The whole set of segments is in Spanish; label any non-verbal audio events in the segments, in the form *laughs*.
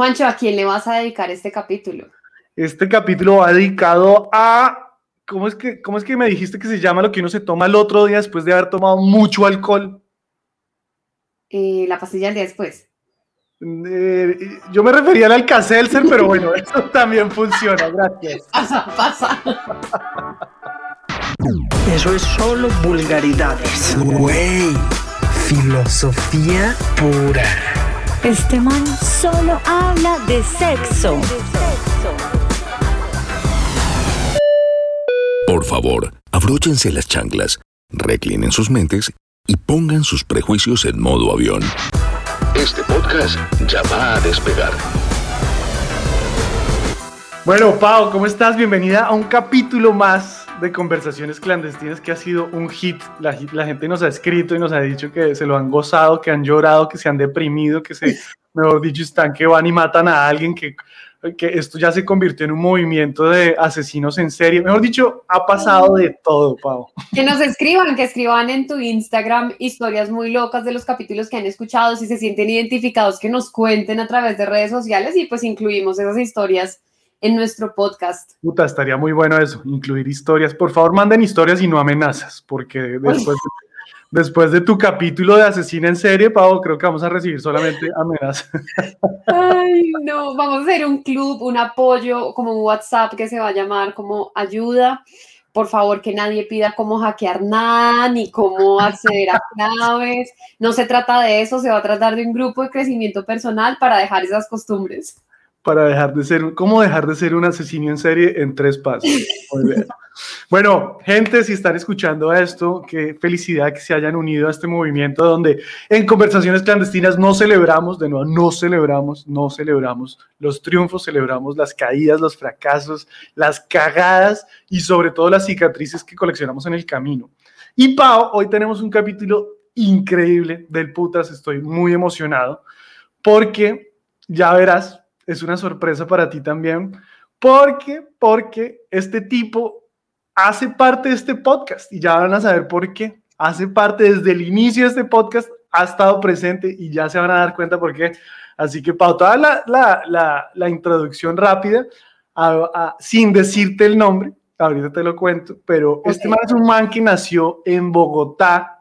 Juancho, ¿a quién le vas a dedicar este capítulo? Este capítulo va dedicado a ¿Cómo es, que, ¿Cómo es que me dijiste que se llama lo que uno se toma el otro día después de haber tomado mucho alcohol? Eh, la pastilla del día después. Eh, yo me refería al Alcacelser, pero bueno, *laughs* eso también funciona, gracias. Pasa, pasa. Eso es solo vulgaridades. Güey, filosofía pura. Este man solo habla de sexo. Por favor, abróchense las chanclas, reclinen sus mentes y pongan sus prejuicios en modo avión. Este podcast ya va a despegar. Bueno, Pau, ¿cómo estás? Bienvenida a un capítulo más de Conversaciones Clandestinas que ha sido un hit. La, la, gente nos ha escrito y nos ha dicho que se lo han gozado, que han llorado, que se han deprimido, que se, *laughs* mejor dicho, están que van y matan a alguien, que que esto ya se convirtió en un movimiento de asesinos en serie. Mejor dicho, ha pasado de todo, Pau. Que nos escriban, que escriban en tu Instagram historias muy locas de los capítulos que han escuchado, si se sienten identificados, que nos cuenten a través de redes sociales y pues incluimos esas historias en nuestro podcast. Puta, estaría muy bueno eso, incluir historias. Por favor, manden historias y no amenazas, porque después... Después de tu capítulo de asesina en serie, Pau, creo que vamos a recibir solamente amenazas. Ay, no, vamos a hacer un club, un apoyo, como un WhatsApp que se va a llamar como ayuda. Por favor, que nadie pida cómo hackear nada, ni cómo acceder a claves. No se trata de eso, se va a tratar de un grupo de crecimiento personal para dejar esas costumbres para dejar de ser, cómo dejar de ser un asesino en serie en tres pasos. Bueno, gente, si están escuchando esto, qué felicidad que se hayan unido a este movimiento donde en conversaciones clandestinas no celebramos, de nuevo, no celebramos, no celebramos los triunfos, celebramos las caídas, los fracasos, las cagadas y sobre todo las cicatrices que coleccionamos en el camino. Y Pau, hoy tenemos un capítulo increíble del putas, estoy muy emocionado porque ya verás, es una sorpresa para ti también, porque, porque este tipo hace parte de este podcast y ya van a saber por qué. Hace parte desde el inicio de este podcast, ha estado presente y ya se van a dar cuenta por qué. Así que, para toda la, la, la, la introducción rápida, sin decirte el nombre, ahorita te lo cuento, pero este man es un man que nació en Bogotá,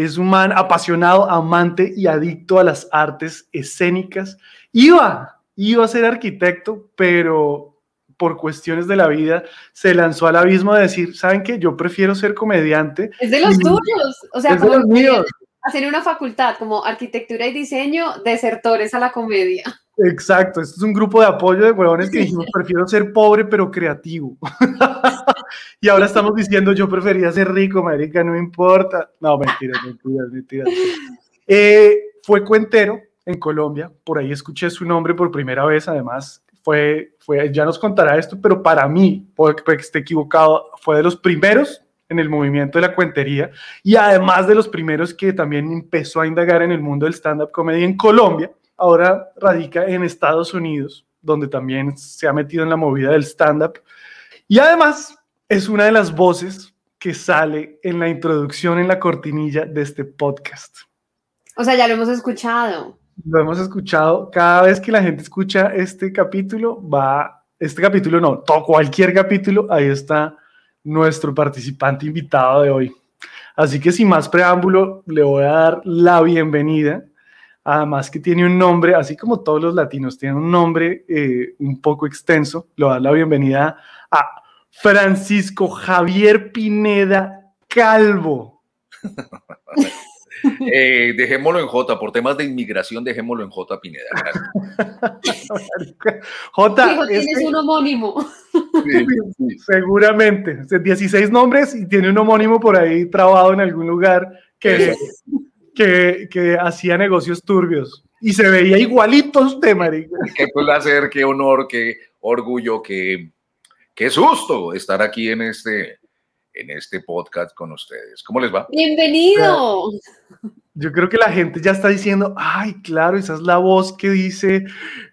es un man apasionado, amante y adicto a las artes escénicas Iba, iba a ser arquitecto, pero por cuestiones de la vida se lanzó al abismo de decir, ¿saben qué? Yo prefiero ser comediante. Es de los tuyos, o sea, como los míos. hacer una facultad como arquitectura y diseño, desertores a la comedia. Exacto, esto es un grupo de apoyo de huevones que dijimos, prefiero ser pobre pero creativo. *laughs* y ahora estamos diciendo, yo prefería ser rico, marica, no importa. No, mentiras, mentiras, mentiras. Eh, fue cuentero, en Colombia, por ahí escuché su nombre por primera vez, además fue, fue ya nos contará esto, pero para mí, porque, que esté equivocado, fue de los primeros en el movimiento de la cuentería y además de los primeros que también empezó a indagar en el mundo del stand-up comedy en Colombia, ahora radica en Estados Unidos, donde también se ha metido en la movida del stand-up y además es una de las voces que sale en la introducción, en la cortinilla de este podcast. O sea, ya lo hemos escuchado lo hemos escuchado, cada vez que la gente escucha este capítulo, va, este capítulo no, todo, cualquier capítulo, ahí está nuestro participante invitado de hoy. Así que sin más preámbulo, le voy a dar la bienvenida. Además que tiene un nombre, así como todos los latinos tienen un nombre eh, un poco extenso, le voy a dar la bienvenida a Francisco Javier Pineda Calvo. *laughs* Eh, dejémoslo en J, por temas de inmigración, dejémoslo en J Pineda. *laughs* J. tienes un homónimo. Seguramente. 16 nombres y tiene un homónimo por ahí trabado en algún lugar que, que, que hacía negocios turbios. Y se veía igualito usted, marica. Qué placer, qué honor, qué orgullo, qué, qué susto estar aquí en este en este podcast con ustedes. ¿Cómo les va? Bienvenido. Yo creo que la gente ya está diciendo, ay, claro, esa es la voz que dice,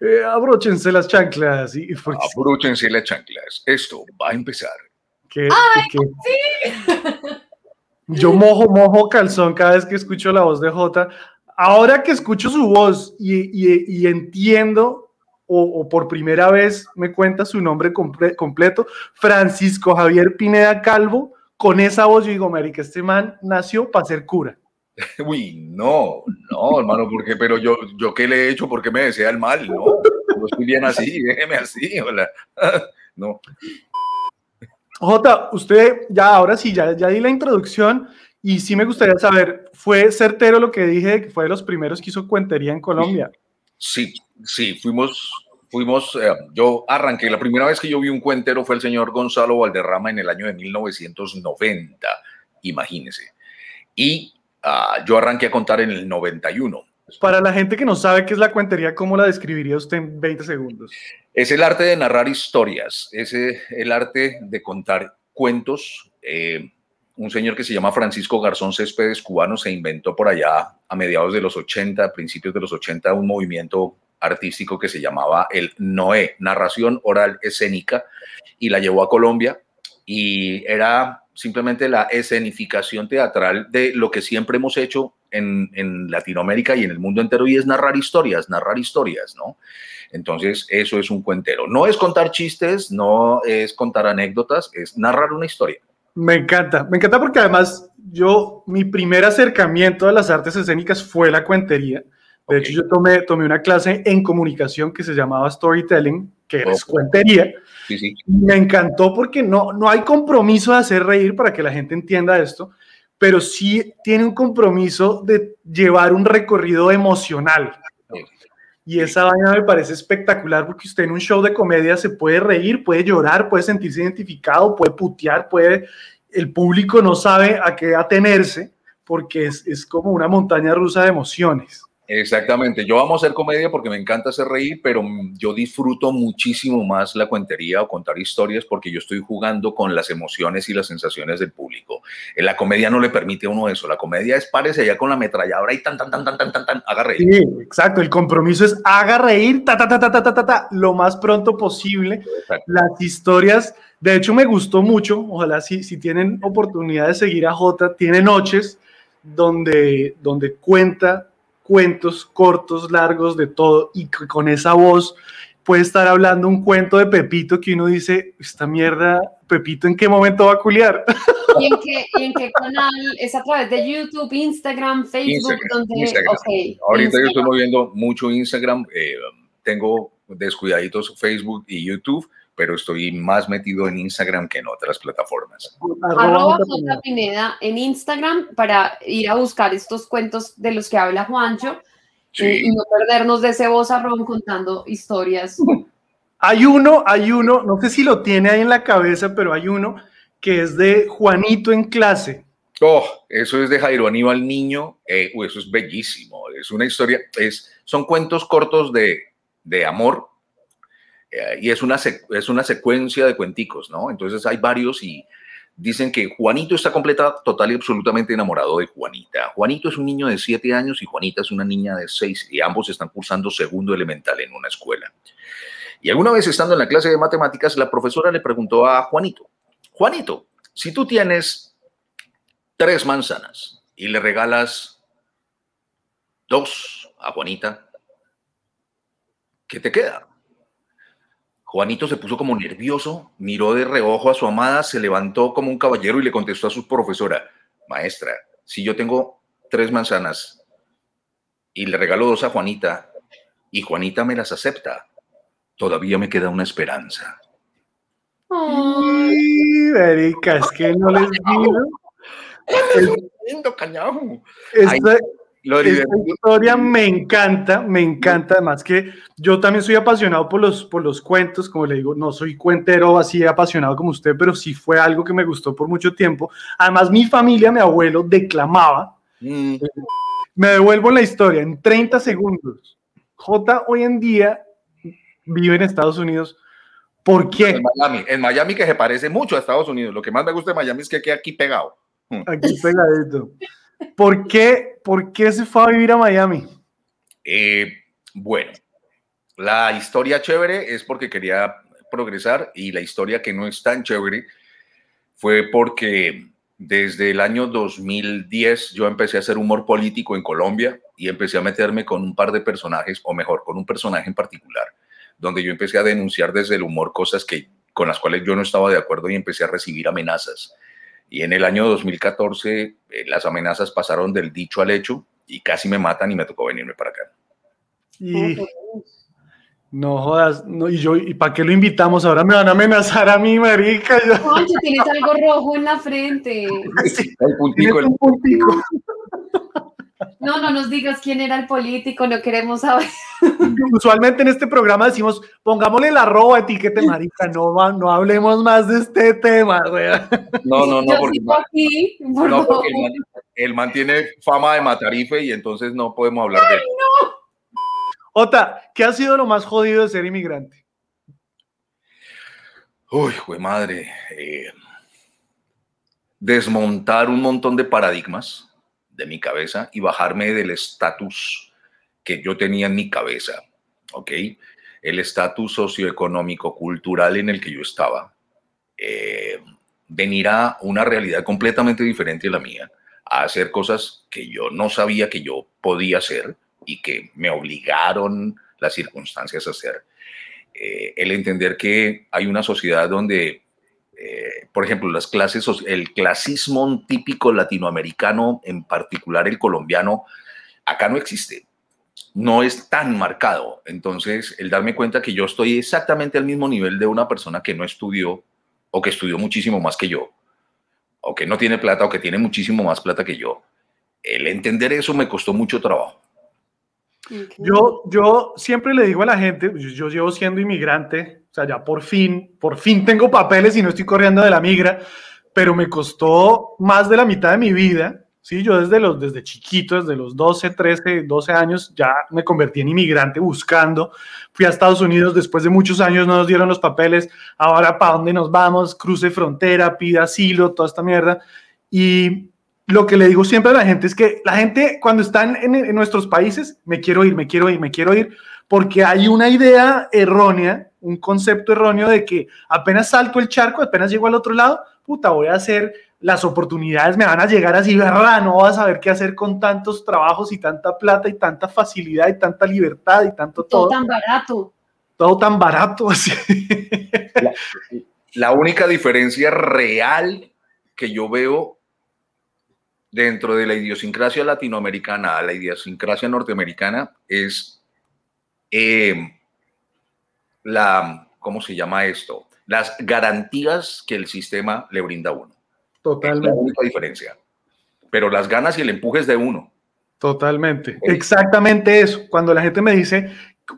eh, abróchense las chanclas. Y, Abróchense las chanclas. Esto va a empezar. ay, sí. Yo mojo, mojo calzón cada vez que escucho la voz de Jota. ahora que escucho su voz y, y- y entiendo, o, o por primera vez me cuenta su nombre comple- completo, Francisco Javier Pineda Calvo, con esa voz yo digo, marica, este man nació para ser cura. *laughs* Uy, no, no, hermano, porque, pero yo, yo qué le he hecho, ¿por qué me desea el mal? No, yo estoy bien así, *laughs* déjeme así, hola. *laughs* No, Jota, usted ya ahora sí, ya, ya di la introducción y sí me gustaría saber, ¿fue certero lo que dije de que fue de los primeros que hizo cuentería en Colombia? sí, sí, fuimos, fuimos, eh, yo arranqué, la primera vez que yo vi un cuentero fue el señor Gonzalo Valderrama en el año de 1990, imagínese. Y ah, yo arranqué a contar en el 91. Para la gente que no sabe qué es la cuentería, ¿cómo la describiría usted en 20 segundos? Es el arte de narrar historias, es eh, el arte de contar cuentos. Eh, un señor que se llama Francisco Garzón Céspedes, cubano, se inventó por allá a mediados de los 80, principios de los 80, un movimiento artístico que se llamaba el Noé, narración oral escénica, y la llevó a Colombia y era simplemente la escenificación teatral de lo que siempre hemos hecho en Latinoamérica y en el mundo entero y es narrar historias, narrar historias, ¿no? Entonces, eso es un cuentero. No es contar chistes, no es contar anécdotas, es narrar una historia. Me encanta, me encanta porque además yo, mi primer acercamiento a las artes escénicas fue la cuentería. De hecho, yo tomé, tomé una clase en comunicación que se llamaba Storytelling, que es cuentería. Sí, sí. Me encantó porque no, no hay compromiso de hacer reír para que la gente entienda esto, pero sí tiene un compromiso de llevar un recorrido emocional. ¿no? Y esa vaina me parece espectacular porque usted en un show de comedia se puede reír, puede llorar, puede sentirse identificado, puede putear, puede... El público no sabe a qué atenerse porque es, es como una montaña rusa de emociones. Exactamente. Yo amo hacer comedia porque me encanta hacer reír, pero yo disfruto muchísimo más la cuentería o contar historias porque yo estoy jugando con las emociones y las sensaciones del público. En la comedia no le permite a uno eso. La comedia es párese allá con la ametralladora y tan, tan, tan, tan, tan, tan, tan, haga reír. Sí, exacto. El compromiso es haga reír ta, ta, ta, ta, ta, ta, ta, ta, lo más pronto posible. Exacto. Las historias, de hecho, me gustó mucho. Ojalá si, si tienen oportunidad de seguir a Jota, tiene noches donde, donde cuenta cuentos cortos, largos, de todo, y con esa voz puede estar hablando un cuento de Pepito que uno dice, esta mierda, Pepito, ¿en qué momento va a culiar? *laughs* ¿Y en qué, y en qué canal? ¿Es a través de YouTube, Instagram, Facebook? Instagram, donde, Instagram. ok, Ahorita yo estoy moviendo mucho Instagram. eh, tengo descuidaditos Facebook y YouTube, pero estoy más metido en Instagram que en otras plataformas. Arroba Jota J. Pineda. En Instagram para ir a buscar estos cuentos de los que habla Juancho Sí. eh, y no perdernos de ese vozarrón contando historias. *laughs* Hay uno, hay uno, no sé si lo tiene ahí en la cabeza, pero hay uno que es de Juanito en clase. Oh, eso es de Jairo Aníbal Niño. eh, eso es bellísimo. Es una historia, es, son cuentos cortos de, de amor eh, y es una, es una secuencia de cuenticos, ¿no? Entonces hay varios y dicen que Juanito está completa, total y absolutamente enamorado de Juanita. Juanito es un niño de siete años y Juanita es una niña de seis y ambos están cursando segundo elemental en una escuela. Y alguna vez estando en la clase de matemáticas, la profesora le preguntó a Juanito, Juanito, si tú tienes tres manzanas y le regalas dos a Juanita, ¿qué te queda? Juanito se puso como nervioso, miró de reojo a su amada, se levantó como un caballero y le contestó a su profesora, maestra, si yo tengo tres manzanas y le regalo dos a Juanita y Juanita me las acepta, todavía me queda una esperanza. Ay, marica, es que no les digo. Es- Lindo cañajo. Esta, esta historia me encanta, me encanta. Además que yo también soy apasionado por los, por los cuentos, como le digo, no soy cuentero así apasionado como usted, pero sí fue algo que me gustó por mucho tiempo. Además, mi familia, mi abuelo, declamaba. Mm, Me devuelvo en la historia en 30 segundos. J hoy en día vive en Estados Unidos. ¿Por qué? En Miami, en Miami que se parece mucho a Estados Unidos. Lo que más me gusta de Miami es que queda aquí pegado. Aquí pegadito. ¿Por qué, ¿Por qué se fue a vivir a Miami? Eh, bueno, la historia chévere es porque quería progresar y la historia que no es tan chévere fue porque desde el año 2010 yo empecé a hacer humor político en Colombia y empecé a meterme con un par de personajes, o mejor, con un personaje en particular, donde yo empecé a denunciar desde el humor cosas que, con las cuales yo no estaba de acuerdo y empecé a recibir amenazas. Y en el año 2014 eh, las amenazas pasaron del dicho al hecho y casi me matan y me tocó venirme para acá. Y no jodas, no, y yo, ¿y para qué lo invitamos? Ahora me van a amenazar a mí, marica. Yo- tienes algo rojo en la frente. *laughs* El puntico, el- un puntico. *laughs* No, no nos digas quién era el político, no queremos saber. Usualmente en este programa decimos, pongámosle la arroba, etiquete, marica, no, no hablemos más de este tema, güey. no, no, no, Yo porque, sigo aquí, por no, favor. porque el, man, el man tiene fama de matarife y entonces no podemos hablar de él. Ota, ¿qué ha sido lo más jodido de ser inmigrante? Uy, jue madre. eh, desmontar un montón de paradigmas de mi cabeza y bajarme del estatus que yo tenía en mi cabeza, ¿ok? El estatus socioeconómico, cultural en el que yo estaba. eh, venir a una realidad completamente diferente a la mía, a hacer cosas que yo no sabía que yo podía hacer y que me obligaron las circunstancias a hacer eh, el entender que hay una sociedad donde, eh, por ejemplo, las clases, el clasismo típico latinoamericano, en particular el colombiano, acá no existe. No es tan marcado. Entonces, el darme cuenta que yo estoy exactamente al mismo nivel de una persona que no estudió o que estudió muchísimo más que yo, o que no tiene plata o que tiene muchísimo más plata que yo. El entender eso me costó mucho trabajo. Ok. Yo, yo siempre le digo a la gente, yo llevo siendo inmigrante, o sea, ya por fin, por fin tengo papeles y no estoy corriendo de la migra, pero me costó más de la mitad de mi vida, ¿sí? Yo desde, los, desde chiquito, desde los 12, 13, 12 años, ya me convertí en inmigrante buscando, fui a Estados Unidos, después de muchos años no nos dieron los papeles, ahora para dónde nos vamos, cruce frontera, pida asilo, toda esta mierda, y lo que le digo siempre a la gente es que la gente cuando están en, en nuestros países, me quiero ir, me quiero ir, me quiero ir, porque hay una idea errónea, un concepto erróneo de que apenas salto el charco, apenas llego al otro lado, puta, voy a hacer, las oportunidades me van a llegar así, ¿verdad? No vas a saber qué hacer con tantos trabajos y tanta plata y tanta facilidad y tanta libertad y tanto Todo todo, tan barato. todo tan barato *laughs* así. La única diferencia real que yo veo dentro de la idiosincrasia latinoamericana a la idiosincrasia norteamericana es eh, la, ¿cómo se llama esto? Las garantías que el sistema le brinda a uno. Es la Totalmente. única diferencia. Pero las ganas y el empuje es de uno. Totalmente, exactamente eso. Cuando la gente me dice,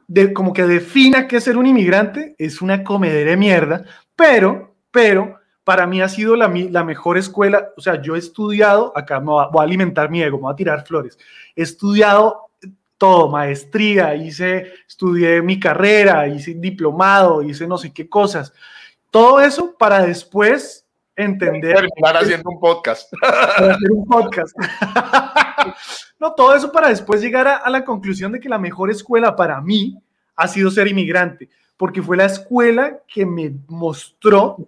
de, como que defina qué es ser un inmigrante, es una comedera de mierda, pero, pero, para mí ha sido la, la mejor escuela, o sea, yo he estudiado, acá me voy a alimentar mi ego, me voy a tirar flores, he estudiado todo, maestría, hice, estudié mi carrera, hice diplomado, hice no sé qué cosas, todo eso para después entender Terminar haciendo un podcast. *laughs* para hacer un podcast. *laughs* no, todo eso para después llegar a, a la conclusión de que la mejor escuela para mí ha sido ser inmigrante, porque fue la escuela que me mostró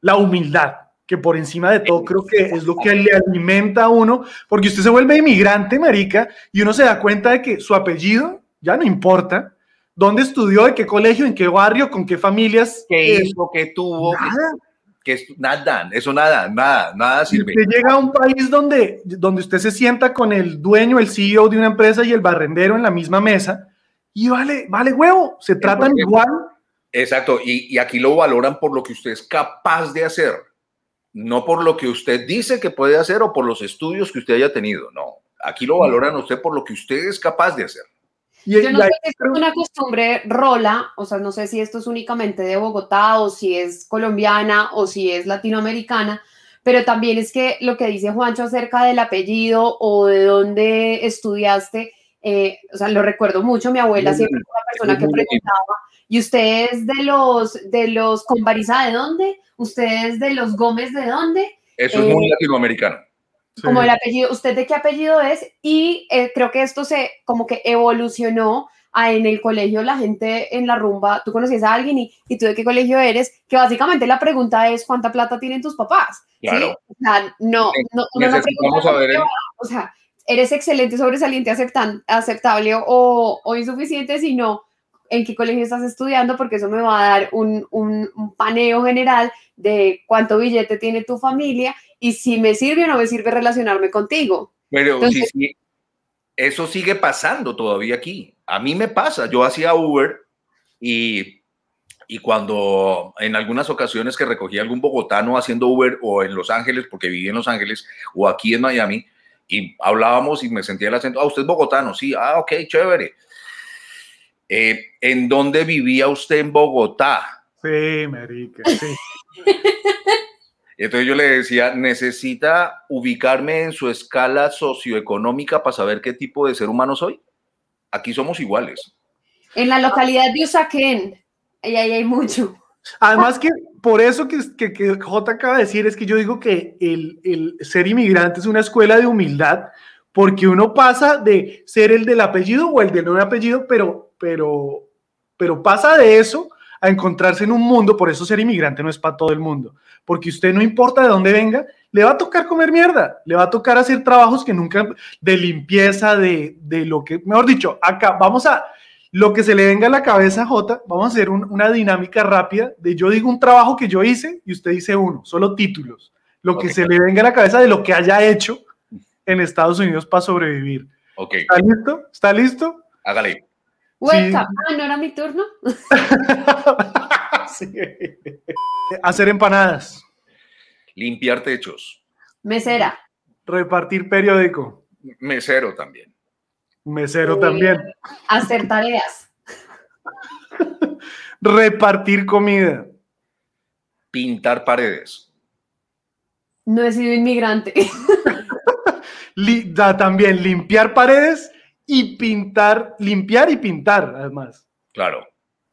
la humildad, que por encima de todo creo que es lo que le alimenta a uno, porque usted se vuelve inmigrante, marica, y uno se da cuenta de que su apellido ya no importa, dónde estudió, de qué colegio, en qué barrio, con qué familias. ¿Qué eh, hizo? ¿Qué tuvo? nada. Que es- nada, eso nada, nada, nada Si sirve. usted llega a un país donde, donde usted se sienta con el dueño, el CEO de una empresa y el barrendero en la misma mesa, y vale, vale huevo, se tratan igual. Exacto, y, y aquí lo valoran por lo que usted es capaz de hacer, no por lo que usted dice que puede hacer o por los estudios que usted haya tenido, no. Aquí lo valoran a usted por lo que usted es capaz de hacer. Y, Yo no sé si esto es una costumbre rola, o sea, no sé si esto es únicamente de Bogotá o si es colombiana o si es latinoamericana, pero también es que lo que dice Juancho acerca del apellido o de dónde estudiaste, eh, o sea, lo recuerdo mucho, mi abuela Muy siempre fue una persona que preguntaba, ¿y usted es de los, de los Convariza de dónde? ¿Usted es de los Gómez de dónde? Eso es Eh, muy latinoamericano. sí. como el apellido, ¿usted de qué apellido es? Y eh, creo que esto se como que evolucionó a en el colegio la gente en la rumba, tú conoces a alguien y, y tú de qué colegio eres, que básicamente la pregunta es cuánta plata tienen tus papás. ¿sí? Claro. O sea, no, no, no es Necesitamos pregunta saber o sea, eres excelente, sobresaliente, aceptan, aceptable o, o insuficiente, sino en qué colegio estás estudiando, porque eso me va a dar un, un- un paneo general de cuánto billete tiene tu familia y si me sirve o no me sirve relacionarme contigo. Pero Entonces- sí, sí, eso sigue pasando todavía aquí. A mí me pasa, yo hacía Uber y, y cuando en algunas ocasiones que recogí algún bogotano haciendo Uber o en Los Ángeles, porque viví en Los Ángeles, o aquí en Miami, y hablábamos y me sentía el acento, ah, usted es bogotano, sí, ah, ok, chévere. Eh, ¿En dónde vivía usted en Bogotá? Sí, marica, sí. *laughs* Entonces yo le decía, necesita ubicarme en su escala socioeconómica para saber qué tipo de ser humano soy. Aquí somos iguales. En la localidad de Usaquén, y ahí hay mucho. Además que por eso que, que, que J acaba de decir es que yo digo que el, el ser inmigrante es una escuela de humildad porque uno pasa de ser el del apellido o el del no apellido, pero, pero, pero pasa de eso a encontrarse en un mundo, por eso ser inmigrante no es para todo el mundo, porque usted no importa de dónde venga, le va a tocar comer mierda, le va a tocar hacer trabajos que nunca, de limpieza, de, de lo que, mejor dicho, acá vamos a, lo que se le venga a la cabeza, J, vamos a hacer un- una dinámica rápida de yo digo un trabajo que yo hice y usted dice uno, solo títulos, lo que se le venga a la cabeza de lo que haya hecho en Estados Unidos para sobrevivir. Ok, ¿Está listo? ¿Está listo? hágale. Welcome. Ah, ¿no era mi turno? *laughs* Sí. Hacer empanadas, Limpiar techos. Mesera. repartir periódico, Mesero también. mesero también, Hacer tareas. *laughs* repartir comida, Pintar paredes. No he sido inmigrante. *laughs* li- da- también limpiar paredes y pintar, limpiar y pintar, además. Claro.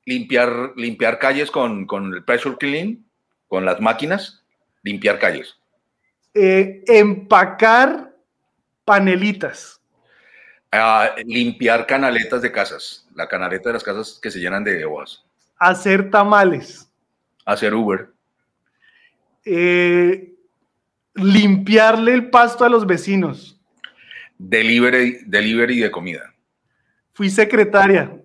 Limpiar, limpiar calles con, con el pressure clean, con las máquinas. Limpiar calles. Eh, empacar panelitas, Ah, limpiar canaletas de casas. La canaleta de las casas que se llenan de hojas. hacer tamales, Hacer Uber. eh, limpiarle el pasto a los vecinos. Delivery, delivery de comida. Fui secretaria,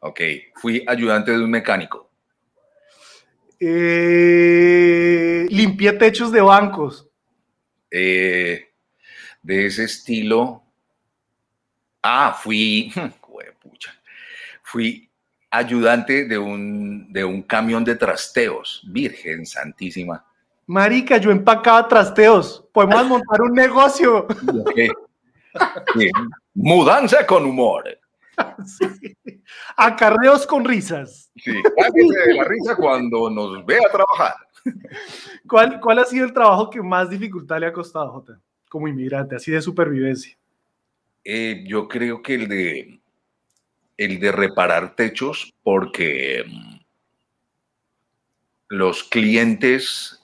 Ok. Fui ayudante de un mecánico. eh, limpié techos de bancos, Eh, de ese estilo. Ah, fui. *laughs* Juepucha. Fui ayudante de un, de un camión de trasteos. Virgen Santísima. Marica, yo empacaba trasteos. Podemos *laughs* montar un negocio. Ok. Sí. Mudanza con humor. Sí. *laughs* Acarreos con risas. Sí. De la risa cuando nos vea trabajar. ¿Cuál, ¿Cuál ha sido el trabajo que más dificultad le ha costado, Jota? Como inmigrante, así de supervivencia. Eh, yo creo que el de el de reparar techos, porque mm, los clientes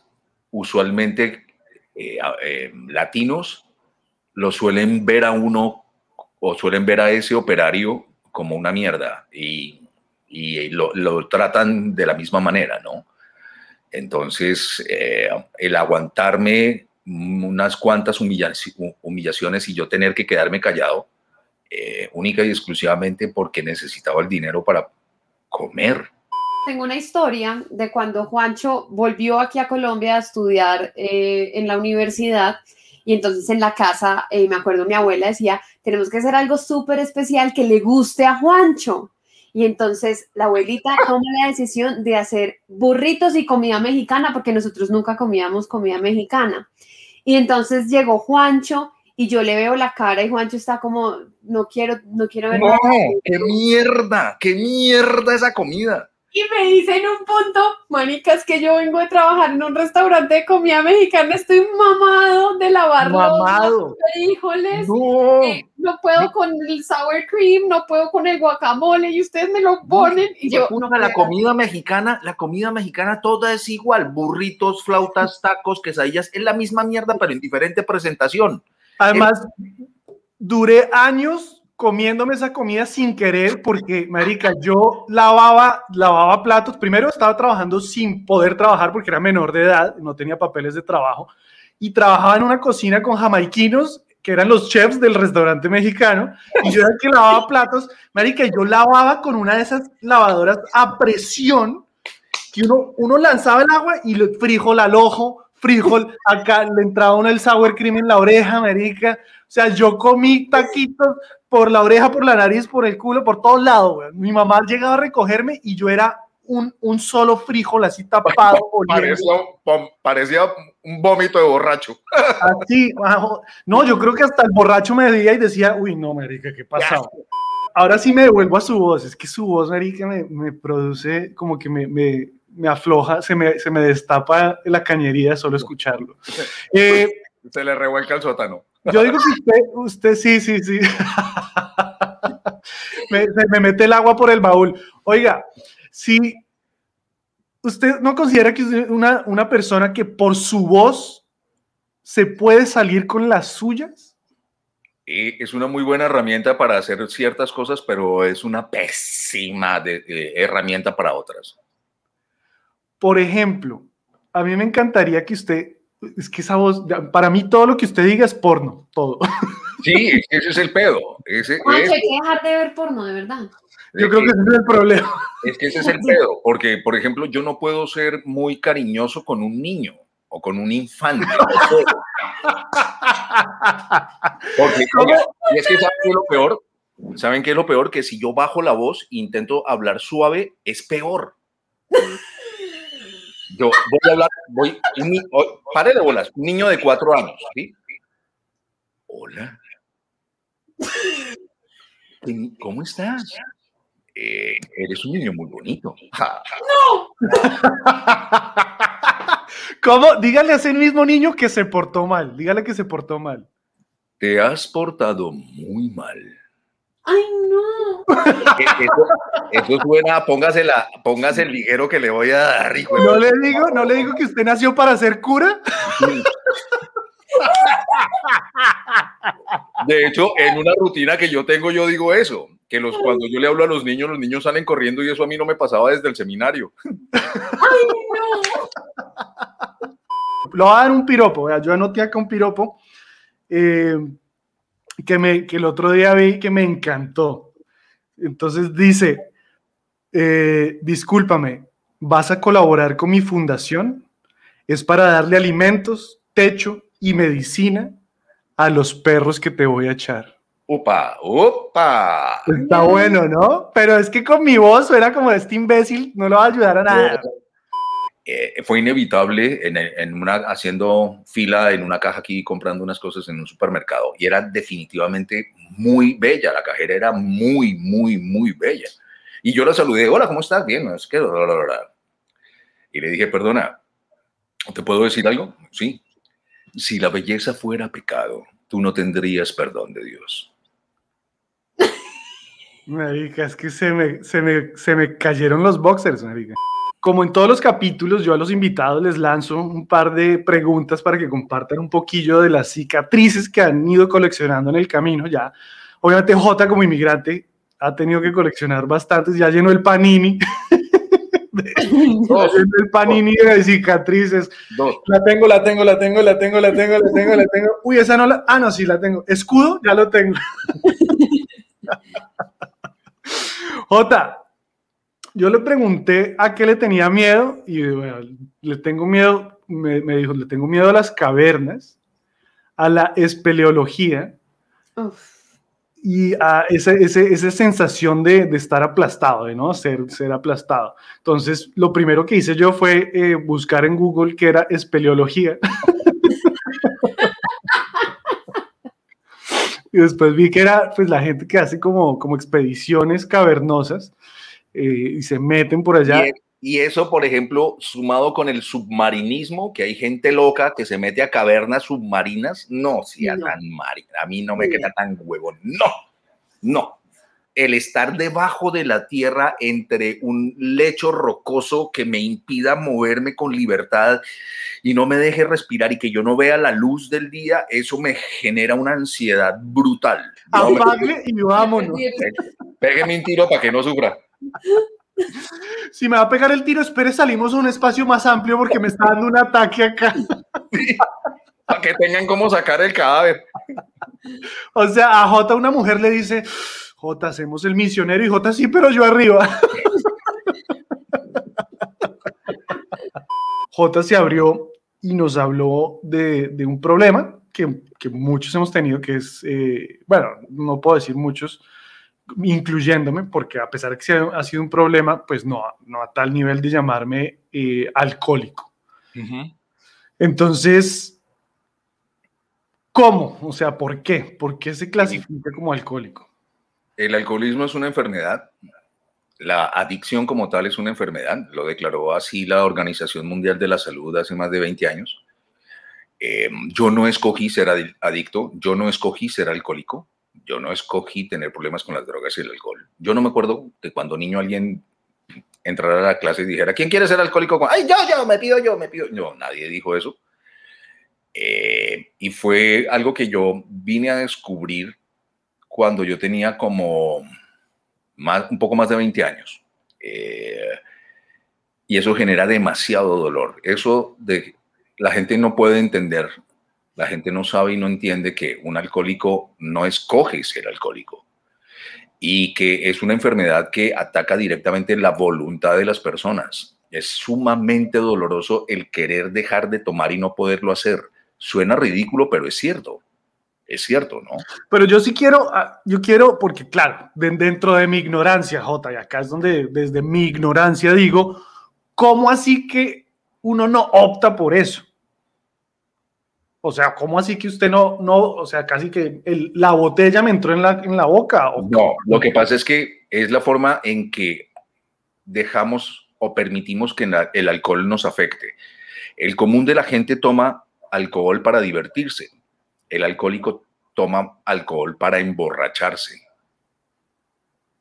usualmente eh, eh, latinos lo suelen ver a uno o suelen ver a ese operario como una mierda y, y lo, lo tratan de la misma manera, ¿no? Entonces, eh, el aguantarme unas cuantas humillaci- humillaciones y yo tener que quedarme callado, única y exclusivamente porque necesitaba el dinero para comer. Tengo una historia de cuando Juancho volvió aquí a Colombia a estudiar eh, en la universidad y entonces en la casa, eh, me acuerdo mi abuela decía, tenemos que hacer algo súper especial que le guste a Juancho. Y entonces la abuelita *laughs* toma la decisión de hacer burritos y comida mexicana porque nosotros nunca comíamos comida mexicana. Y entonces llegó Juancho y yo le veo la cara y Juancho está como, no quiero, no quiero ver nada. qué mierda, qué mierda esa comida. Y me dice en un punto, manica, es que yo vengo de trabajar en un restaurante de comida mexicana, estoy mamado de lavar Mamado. frijoles, No. eh, no puedo con el sour cream, no puedo con el guacamole y ustedes me lo ponen y yo no la comida mexicana, la comida mexicana toda es igual, burritos, flautas, tacos, quesadillas, es la misma mierda pero en diferente presentación. Además, duré años comiéndome esa comida sin querer porque, marica, yo lavaba, lavaba platos. Primero estaba trabajando sin poder trabajar porque era menor de edad, no tenía papeles de trabajo. Y trabajaba en una cocina con jamaiquinos que eran los chefs del restaurante mexicano, y yo era el que lavaba platos, marica, yo lavaba con una de esas lavadoras a presión, que uno, uno lanzaba el agua y le frijol al ojo, frijol, acá le entraba uno el sour cream en la oreja, marica, sea, yo comí taquitos por la oreja, por la nariz, por el culo, por todos lados, güey. mi mamá llegaba a recogerme y yo era un, un solo frijol así tapado. *laughs* parecía, un, parecía un vómito de borracho. Así, no, yo creo que hasta el borracho me veía y decía, uy, no, marica, ¿qué pasa? Ahora sí me devuelvo a su voz, es que su voz, marica, me, me produce como que me, me, me afloja, se me, se me, destapa la cañería solo escucharlo. *laughs* Eh, se le revuelca el sótano. Yo digo que usted, usted sí, sí, sí. *laughs* me, me mete el agua por el baúl. Oiga, si usted no considera que es una, una persona que por su voz se puede salir con las suyas. es una muy buena herramienta para hacer ciertas cosas, pero es una pésima herramienta para otras. Por ejemplo, a mí me encantaría que usted, es que esa voz, para mí todo lo que usted diga es porno, todo. *laughs* Sí, ese es el pedo. Ese, hay que dejar de ver porno, de verdad. Yo creo que ese es el problema. Es que ese es *laughs* el pedo, porque, por ejemplo, yo no puedo ser muy cariñoso con un niño o con un infante. porque, *laughs* y es que ¿saben qué es lo peor? ¿Saben qué es lo peor? Que si yo bajo la voz e intento hablar suave, es peor. Yo voy a hablar, voy, pare de bolas, un niño de cuatro años, ¿sí? Hola. ¿Cómo estás? Eh, eres un niño muy bonito. ¡No! *laughs* ¿Cómo? Dígale a ese mismo niño que se portó mal. Dígale que se portó mal. Te has portado muy mal. ¡Ay, no! *laughs* Eh, eso, suena, póngase, la, póngase el ligero que le voy a dar, hijo. No le digo, no le digo que usted nació para ser cura. De hecho, en una rutina que yo tengo, yo digo eso que los, cuando yo le hablo a los niños, los niños salen corriendo y eso a mí no me pasaba desde el seminario. ¡Ay, no! Le voy a dar un piropo, yo anoté acá un piropo eh, que, me, que el otro día vi que me encantó. Entonces dice, eh, discúlpame, ¿vas a colaborar con mi fundación? Es para darle alimentos, techo y medicina a los perros que te voy a echar. Upa, upa. Está bueno, ¿no? Pero es que con mi voz era como este imbécil, no lo va a ayudar a nada. Eh, fue inevitable en, una, haciendo fila en una caja aquí comprando unas cosas en un supermercado y era definitivamente muy bella, la cajera era muy, muy, muy bella. Y yo la saludé, hola, ¿cómo estás? Bien, es que... Y le dije, perdona, ¿te puedo decir algo? Sí. Si la belleza fuera pecado, tú no tendrías perdón de Dios. *laughs* Marica, es que se me, se me, se me cayeron los boxers, marica. Como en todos los capítulos, yo a los invitados les lanzo un par de preguntas para que compartan un poquillo de las cicatrices que han ido coleccionando en el camino. Ya, obviamente, J como inmigrante ha tenido que coleccionar bastantes, ya llenó el panini. *laughs* el panini de cicatrices. La tengo, la tengo, la tengo, la tengo, la tengo, la tengo, la tengo. Uy, esa no la. Ah, no, sí, la tengo. Escudo, ya lo tengo. *laughs* Jota, yo le pregunté a qué le tenía miedo y le tengo miedo, me, dijo, le tengo miedo a las cavernas, a la espeleología y a esa, sensación de, estar aplastado, de no ser, ser aplastado. Entonces, lo primero que hice yo fue eh, buscar en Google qué era espeleología. *laughs* Y después vi que era pues la gente que hace como, como expediciones cavernosas eh, y se meten por allá. Y, eso, por ejemplo, sumado con el submarinismo, que hay gente loca que se mete a cavernas submarinas, no, si a tan a mí no me queda tan huevo, no, no. el estar debajo de la tierra entre un lecho rocoso que me impida moverme con libertad y no me deje respirar y que yo no vea la luz del día, eso me genera una ansiedad brutal. Apague y vámonos. Pégame un tiro para que no sufra. Si me va a pegar el tiro, espere, salimos a un espacio más amplio porque me está dando un ataque acá. para que tengan cómo sacar el cadáver. O sea, a Jota una mujer le dice, Jota, hacemos el misionero y Jota sí, pero yo arriba. *laughs* Jota se abrió y nos habló de, de un problema que, que, muchos hemos tenido, que es, eh, bueno, no puedo decir muchos, incluyéndome, porque a pesar de que ha sido un problema, pues no, no a tal nivel de llamarme eh, alcohólico. Uh -huh. Entonces, ¿cómo? O sea, ¿por qué? ¿Por qué se clasifica como alcohólico? El alcoholismo es una enfermedad. La adicción como tal es una enfermedad. Lo declaró así la Organización Mundial de la Salud hace más de 20 años. Eh, yo no escogí ser adicto, yo no escogí ser alcohólico yo no escogí tener problemas con las drogas y el alcohol. Yo no me acuerdo de cuando niño alguien entrara a la clase y dijera, ¿quién quiere ser alcohólico? Ay, yo, yo, me pido yo, me pido. No, nadie dijo eso. Eh, y fue algo que yo vine a descubrir cuando yo tenía como más, un poco más de 20 años. Eh, y eso genera demasiado dolor. Eso de la gente no puede entender la gente no sabe y no entiende que un alcohólico no escoge ser alcohólico y que es una enfermedad que ataca directamente la voluntad de las personas. Es sumamente doloroso el querer dejar de tomar y no poderlo hacer. Suena ridículo, pero es cierto. Es cierto, ¿no? Pero yo sí quiero, ah, yo quiero, porque claro, dentro de mi ignorancia, J, y acá es donde desde mi ignorancia digo, ¿cómo así que uno no opta por eso? O sea, ¿cómo así que usted no, no o sea, casi que la botella me entró en la, en la boca? ¿o no, lo que pasa es que es la forma en que dejamos o permitimos que el alcohol nos afecte. El común de la gente toma alcohol para divertirse. El alcohólico toma alcohol para emborracharse.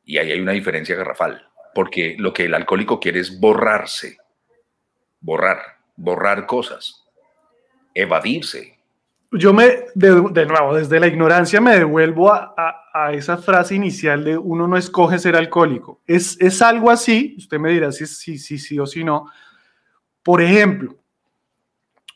Y ahí hay una diferencia garrafal, porque lo que el alcohólico quiere es borrarse, borrar, borrar cosas evadirse. Yo me, de, nuevo, desde la ignorancia me devuelvo a, a, esa frase inicial de uno no escoge ser alcohólico. Es, es algo así, usted me dirá si sí, sí, sí o si no. Por ejemplo,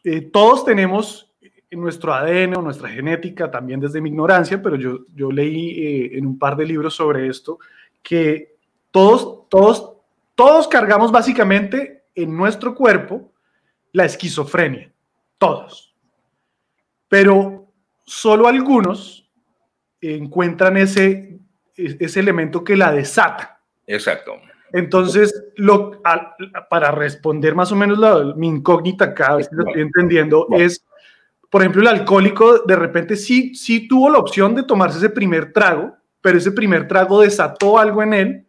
eh, todos tenemos en nuestro ADN o nuestra genética, también desde mi ignorancia, pero yo, yo leí eh, en un par de libros sobre esto, que todos, todos, todos cargamos básicamente en nuestro cuerpo la esquizofrenia todos. Pero solo algunos encuentran ese, ese elemento que la desata. Exacto. Entonces, lo, a, para responder más o menos la, mi incógnita cada vez que lo estoy entendiendo es, por ejemplo, el alcohólico de repente sí, sí tuvo la opción de tomarse ese primer trago, pero ese primer trago desató algo en él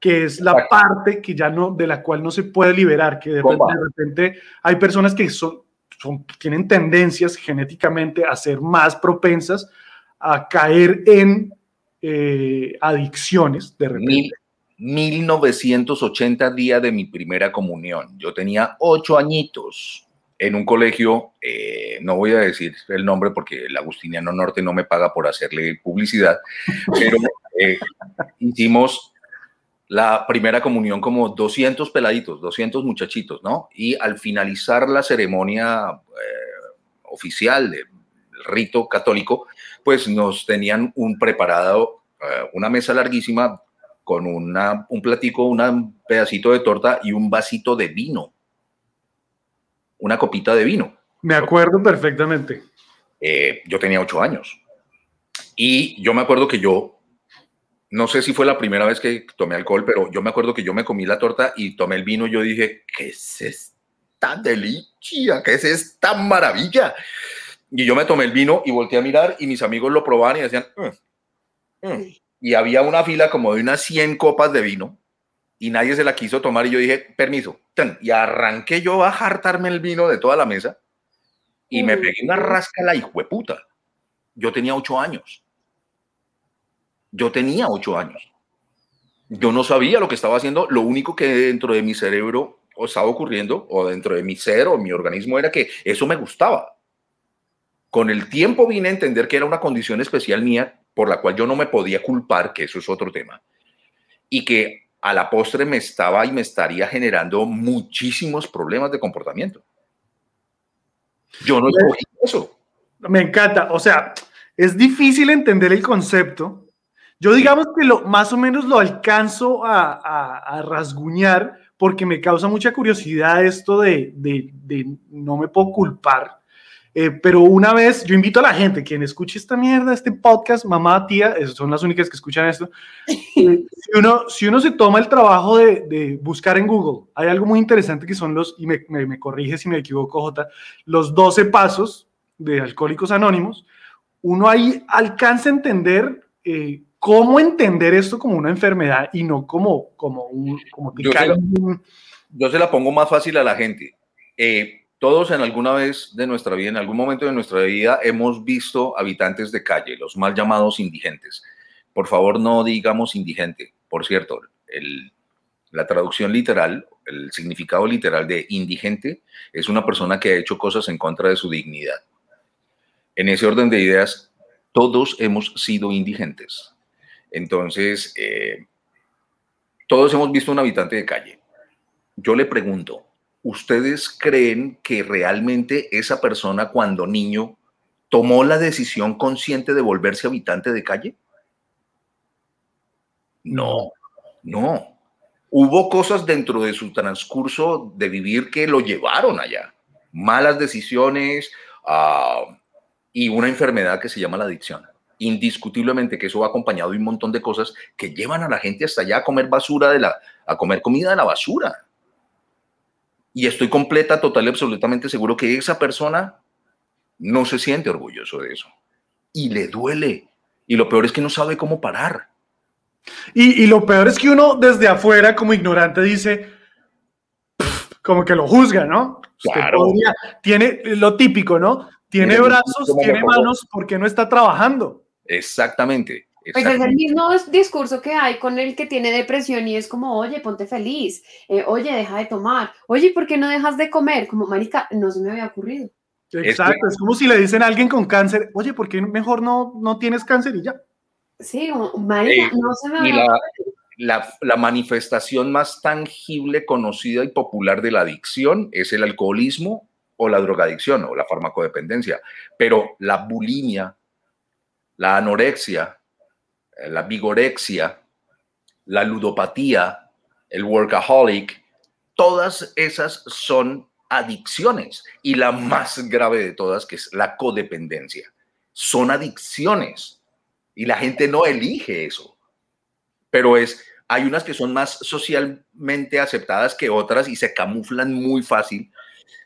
que es la parte que ya no, de la cual no se puede liberar, que de repente hay personas que son, son, tienen tendencias genéticamente a ser más propensas a caer en eh, adicciones de repente. Mil, 1980 día de mi primera comunión. Yo tenía ocho añitos en un colegio, eh, no voy a decir el nombre porque el Agustiniano Norte no me paga por hacerle publicidad, pero eh, hicimos la primera comunión como 200 peladitos, 200 muchachitos, ¿no? Y al finalizar la ceremonia eh, oficial del rito católico, pues nos tenían un preparado, eh, una mesa larguísima con una, un platico, un pedacito de torta y un vasito de vino. Una copita de vino. Me acuerdo perfectamente. Eh, yo tenía ocho años. Y yo me acuerdo que yo no sé si fue la primera vez que tomé alcohol, pero yo me acuerdo que yo me comí la torta y tomé el vino. Y yo dije, ¿qué es esta delicia? ¿Qué es esta maravilla? Y yo me tomé el vino y volteé a mirar y mis amigos lo probaban y decían, mm, mm. y había una fila como de unas 100 copas de vino y nadie se la quiso tomar y yo dije, permiso, y arranqué yo a jartarme el vino de toda la mesa y me pegué una rasca la hijueputa. Yo tenía ocho años. Yo tenía ocho años. Yo no sabía lo que estaba haciendo, lo único que dentro de mi cerebro estaba ocurriendo, o dentro de mi ser o mi organismo, era que eso me gustaba. Con el tiempo vine a entender que era una condición especial mía por la cual yo no me podía culpar, que eso es otro tema, y que a la postre me estaba y me estaría generando muchísimos problemas de comportamiento. Yo no escogí eso. Me encanta, o sea, es difícil entender el concepto. Yo digamos que lo, más o menos lo alcanzo a, rasguñar porque me causa mucha curiosidad esto de, de no me puedo culpar eh, pero una vez, yo invito a la gente, quien escuche esta mierda, este podcast, mamá, tía, son las únicas que escuchan esto. *laughs* si, uno, si uno se toma el trabajo de, de, buscar en Google, hay algo muy interesante que son los, y me, me, corrige si me equivoco, J, los 12 pasos de Alcohólicos Anónimos. Uno ahí alcanza a entender eh, cómo entender esto como una enfermedad y no como, como un... Como yo, se la, yo se la pongo más fácil a la gente. Eh, todos en alguna vez de nuestra vida, en algún momento de nuestra vida, hemos visto habitantes de calle, los mal llamados indigentes. Por favor, no digamos indigente. Por cierto, la traducción literal, el significado literal de indigente es una persona que ha hecho cosas en contra de su dignidad. En ese orden de ideas, todos hemos sido indigentes. Entonces, eh, todos hemos visto un habitante de calle. Yo le pregunto, ¿ustedes creen que realmente esa persona cuando niño tomó la decisión consciente de volverse habitante de calle? No, no. Hubo cosas dentro de su transcurso de vivir que lo llevaron allá. Malas decisiones ah, y una enfermedad que se llama la adicción. Indiscutiblemente que eso va acompañado de un montón de cosas que llevan a la gente hasta allá a comer basura de la, a comer comida de la basura y estoy completa, total y absolutamente seguro que esa persona no se siente orgulloso de eso. Y le duele. Y lo peor es que no sabe cómo parar. Y, lo peor es que uno desde afuera, como ignorante, dice, como que lo juzga, ¿no? Claro. tiene lo típico, ¿no? Tiene brazos, tiene manos, ¿por qué no está trabajando? Exactamente. Pues es el mismo discurso que hay con el que tiene depresión y es como, oye, ponte feliz, eh, oye, deja de tomar, oye, ¿por qué no dejas de comer? Como, marica, no se me había ocurrido. Exacto, es, como si le dicen a alguien con cáncer, oye, ¿por qué mejor no, no tienes cáncer y ya? Sí, marica, no se me había la, la, la, manifestación más tangible, conocida y popular de la adicción es el alcoholismo o la drogadicción o la farmacodependencia, pero la bulimia, la anorexia, la vigorexia, la ludopatía, el workaholic, todas esas son adicciones y la más grave de todas que es la codependencia. Son adicciones y la gente no elige eso. Pero es hay unas que son más socialmente aceptadas que otras y se camuflan muy fácil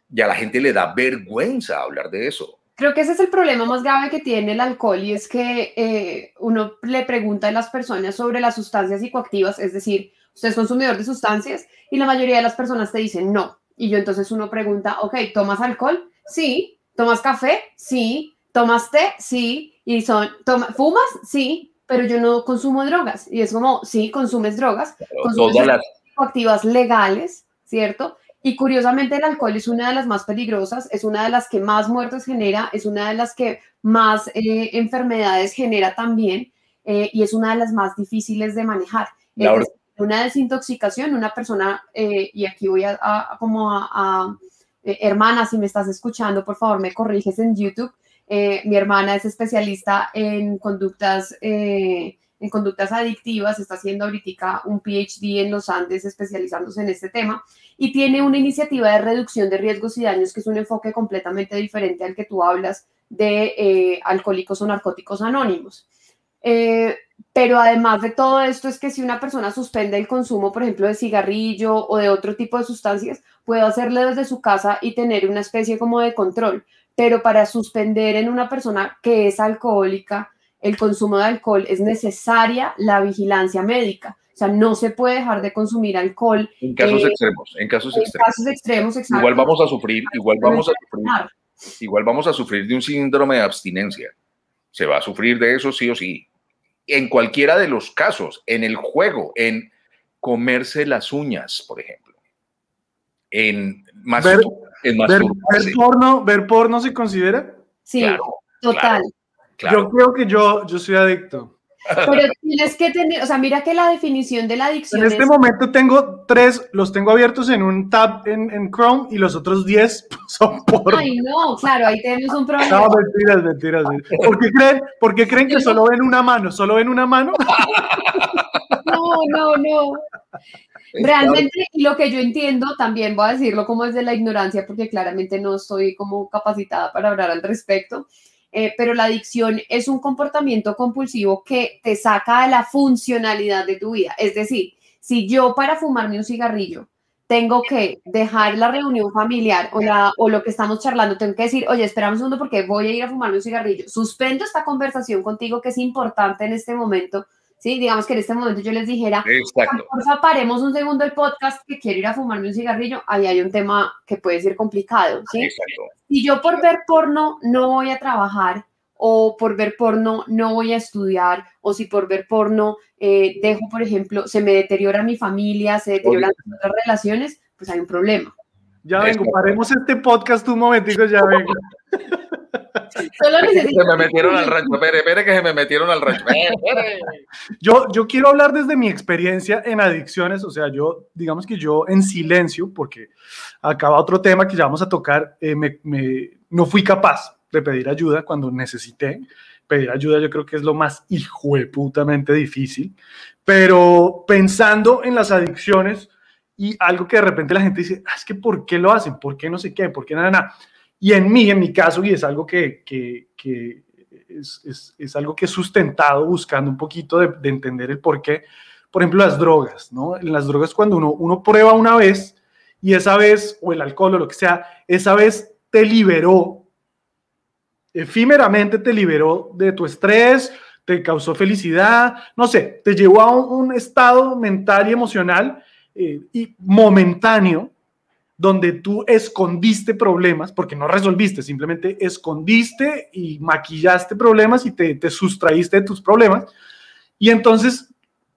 y a la gente le da vergüenza hablar de eso. Creo que ese es el problema más grave que tiene el alcohol y es que eh, uno le pregunta a las personas sobre las sustancias psicoactivas, es decir, usted es consumidor de sustancias y la mayoría de las personas te dicen no. Y yo entonces uno pregunta, ok, ¿tomas alcohol? Sí. ¿Tomas café? Sí. ¿Tomas té? Sí. Y son, toma, ¿fumas? Sí. Pero yo no consumo drogas. Y es como, sí, consumes drogas. Consumes las psicoactivas legales, ¿cierto? Y curiosamente el alcohol es una de las más peligrosas, es una de las que más muertes genera, es una de las que más eh, enfermedades genera también eh, y es una de las más difíciles de manejar. una desintoxicación, una persona, eh, y aquí voy a, como a, hermana, si me estás escuchando, por favor me corriges en YouTube. mi hermana es especialista en conductas en conductas adictivas, está haciendo ahorita un PhD en los Andes especializándose en este tema y tiene una iniciativa de reducción de riesgos y daños que es un enfoque completamente diferente al que tú hablas de eh, alcohólicos o narcóticos anónimos. Eh, pero además de todo esto es que si una persona suspende el consumo, por ejemplo, de cigarrillo o de otro tipo de sustancias, puede hacerlo desde su casa y tener una especie como de control. Pero para suspender en una persona que es alcohólica, el consumo de alcohol es necesaria la vigilancia médica. O sea, no se puede dejar de consumir alcohol. En casos eh, extremos, en casos en extremos. Casos extremos igual vamos a sufrir, igual vamos a sufrir, igual vamos a sufrir de un síndrome de abstinencia. Se va a sufrir de eso sí o sí. En cualquiera de los casos, en el juego, en comerse las uñas, por ejemplo. En más, Ver- en Ver, porno, ¿Ver porno se considera? Sí, Claro, total. claro. Yo creo que yo, yo soy adicto. Pero tienes que tener, o sea, mira que la definición de la adicción En este es- momento tengo tres, los tengo abiertos en un tab en, en Chrome y los otros diez *laughs* son porno. Ay, no, claro, ahí tenemos un problema. No, mentiras, mentiras. mentiras. ¿Por qué creen, por qué creen que solo ven una mano? ¿Solo ven una mano? *laughs* No, no, no. Realmente, y lo que yo entiendo, también voy a decirlo como desde la ignorancia, porque claramente no estoy como capacitada para hablar al respecto, eh, pero la adicción es un comportamiento compulsivo que te saca de la funcionalidad de tu vida. Es decir, si yo para fumarme un cigarrillo tengo que dejar la reunión familiar o, la, o lo que estamos charlando, tengo que decir, oye, espera un segundo porque voy a ir a fumarme un cigarrillo, suspendo esta conversación contigo que es importante en este momento, ¿sí? Digamos que en este momento yo les dijera, Exacto. Porfa, paremos un segundo el podcast que quiero ir a fumarme un cigarrillo. Ahí hay un tema que puede ser complicado, ¿sí? Exacto. Si yo por ver porno no voy a trabajar o por ver porno no voy a estudiar o si por ver porno eh, dejo, por ejemplo, se me deteriora mi familia, se deterioran otras relaciones, pues hay un problema. Ya vengo, paremos este podcast un momentico, ya vengo. Solo necesito... Se me metieron al rancho. Espere, espere que se me metieron al rancho. *laughs* Espere, espere. Yo, yo quiero hablar desde mi experiencia en adicciones, o sea, yo, digamos que yo en silencio, porque acaba otro tema que ya vamos a tocar, eh, me, me- no fui capaz de pedir ayuda cuando necesité. Pedir ayuda yo creo que es lo más hijueputamente difícil, pero pensando en las adicciones y algo que de repente la gente dice, "Ah, es que ¿por qué lo hacen? ¿Por qué no sé qué? ¿Por qué nada, nada? Y en mí, en mi caso, y es algo que, es, algo que he sustentado buscando un poquito de, de entender el por qué. Por ejemplo, las drogas, ¿no? En las drogas cuando uno, uno prueba una vez y esa vez, o el alcohol o lo que sea, esa vez te liberó, efímeramente te liberó de tu estrés, te causó felicidad, no sé, te llevó a un estado mental y emocional eh, y momentáneo donde tú escondiste problemas, porque no resolviste, simplemente escondiste y maquillaste problemas y te, te sustraíste de tus problemas. Y entonces,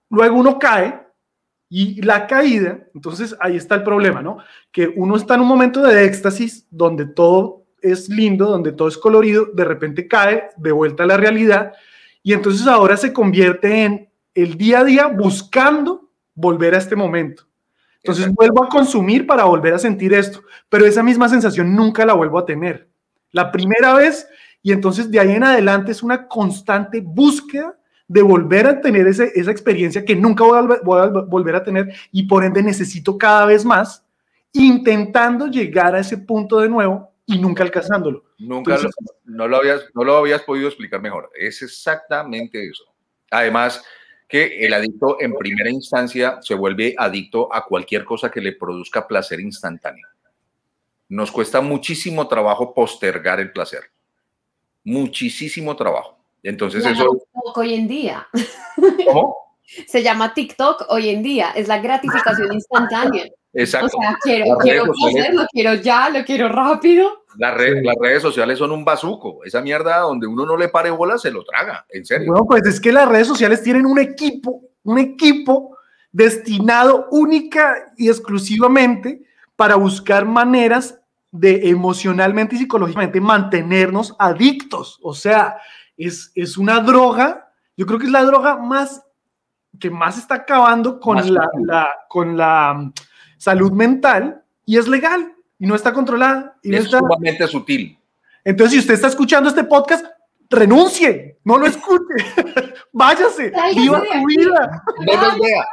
luego uno cae y la caída, entonces ahí está el problema, ¿no? Que uno está en un momento de éxtasis donde todo es lindo, donde todo es colorido, de repente cae de vuelta a la realidad y entonces ahora se convierte en el día a día buscando volver a este momento. Entonces vuelvo a consumir para volver a sentir esto, pero esa misma sensación nunca la vuelvo a tener. La primera vez y entonces de ahí en adelante es una constante búsqueda de volver a tener ese, esa experiencia que nunca voy a, volver- voy a volver a tener y por ende necesito cada vez más intentando llegar a ese punto de nuevo y nunca alcanzándolo. Nunca lo- no, lo habías, no lo habías podido explicar mejor. Es exactamente eso. Además, que el adicto en primera instancia se vuelve adicto a cualquier cosa que le produzca placer instantáneo. Nos cuesta muchísimo trabajo postergar el placer. Muchísimo trabajo. Entonces, Se eso. TikTok hoy en día. ¿Cómo? *laughs* Se llama TikTok hoy en día. Es la gratificación instantánea. Exacto. O sea, quiero, quiero redes sociales. lo quiero ya, lo quiero rápido. Las, re- las redes sociales son un bazuco. Esa mierda donde uno no le pare bola se lo traga. En serio. Bueno, pues es que las redes sociales tienen un equipo, un equipo destinado única y exclusivamente para buscar maneras de emocionalmente y psicológicamente mantenernos adictos. O sea, es, es una droga, yo creo que es la droga más que más está acabando con Más la, la- con la salud mental y es legal y no está controlada. Y no es está, sumamente sutil. entonces, si usted está escuchando este podcast, renuncie, no lo escuche, *laughs* váyase, viva su vida. No nos vea,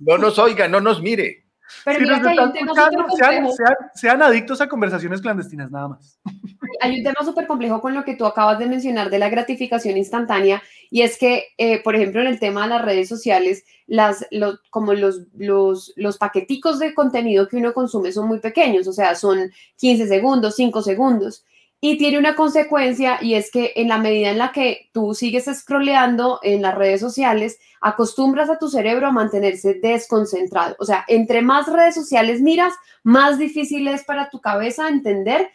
no nos oiga, no nos mire. Pero Si mira nos que hay están un tema escuchando, súper sean, complejo. sean- sean adictos a conversaciones clandestinas, nada más. *laughs* Hay un tema súper complejo con lo que tú acabas de mencionar de la gratificación instantánea y es que, eh, por ejemplo, en el tema de las redes sociales, las, como los, los, los paqueticos de contenido que uno consume son muy pequeños, o sea, son 15 segundos, 5 segundos. Y tiene una consecuencia y es que en la medida en la que tú sigues scrolleando en las redes sociales, acostumbras a tu cerebro a mantenerse desconcentrado. O sea, entre más redes sociales miras, más difícil es para tu cabeza entender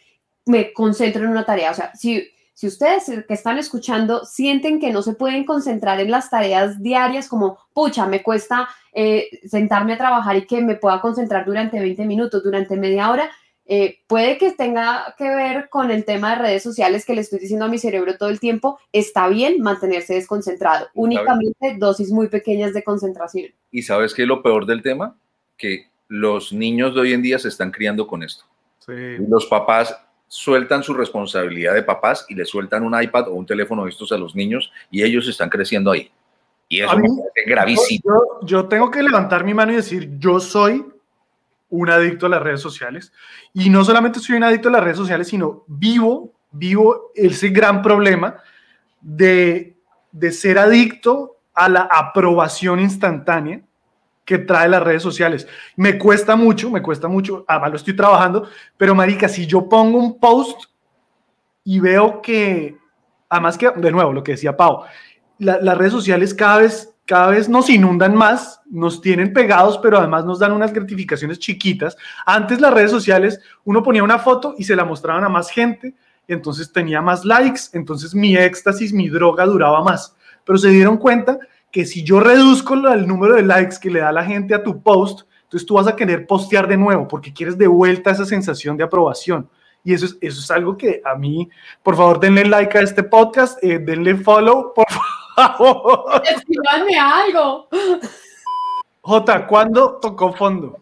me concentro en una tarea. O sea, si, si ustedes que están escuchando sienten que no se pueden concentrar en las tareas diarias como, pucha, me cuesta eh, sentarme a trabajar y que me pueda concentrar durante 20 minutos, durante media hora, eh, puede que tenga que ver con el tema de redes sociales que le estoy diciendo a mi cerebro todo el tiempo. Está bien mantenerse desconcentrado, únicamente dosis muy pequeñas de concentración. ¿Y sabes qué es lo peor del tema? Que los niños de hoy en día se están criando con esto. Los papás sueltan su responsabilidad de papás y le sueltan un iPad o un teléfono estos a los niños y ellos están creciendo ahí. Y eso es gravísimo. Yo, yo, tengo que levantar mi mano y decir, yo soy un adicto a las redes sociales. Y no solamente soy un adicto a las redes sociales, sino vivo, vivo ese gran problema de, de ser adicto a la aprobación instantánea que trae las redes sociales. Me cuesta mucho, me cuesta mucho, además lo estoy trabajando, pero marica, si yo pongo un post y veo que, además que, de nuevo, lo que decía Pau, las redes sociales cada vez cada vez nos inundan más, nos tienen pegados, pero además nos dan unas gratificaciones chiquitas. Antes las redes sociales, uno ponía una foto y se la mostraban a más gente, entonces tenía más likes, entonces mi éxtasis, mi droga duraba más. Pero se dieron cuenta que si yo reduzco el número de likes que le da la gente a tu post, entonces tú vas a querer postear de nuevo porque quieres de vuelta esa sensación de aprobación. Y eso es, eso es algo que a mí, por favor, denle like a este podcast, eh, denle follow, por favor Escríbanme algo. J, ¿cuándo tocó fondo?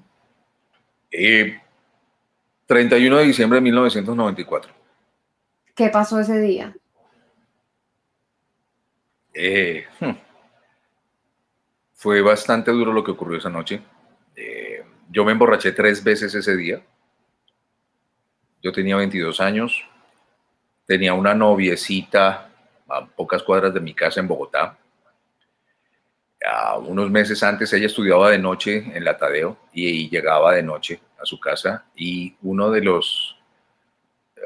31 eh, de diciembre de 1994. ¿Qué pasó ese día? Eh, hmm. Fue bastante duro lo que ocurrió esa noche. Eh, yo me emborraché tres veces ese día. Yo tenía 22 años. Tenía una noviecita a pocas cuadras de mi casa en Bogotá. unos meses antes ella estudiaba de noche en la Tadeo y, llegaba de noche a su casa y uno de los eh,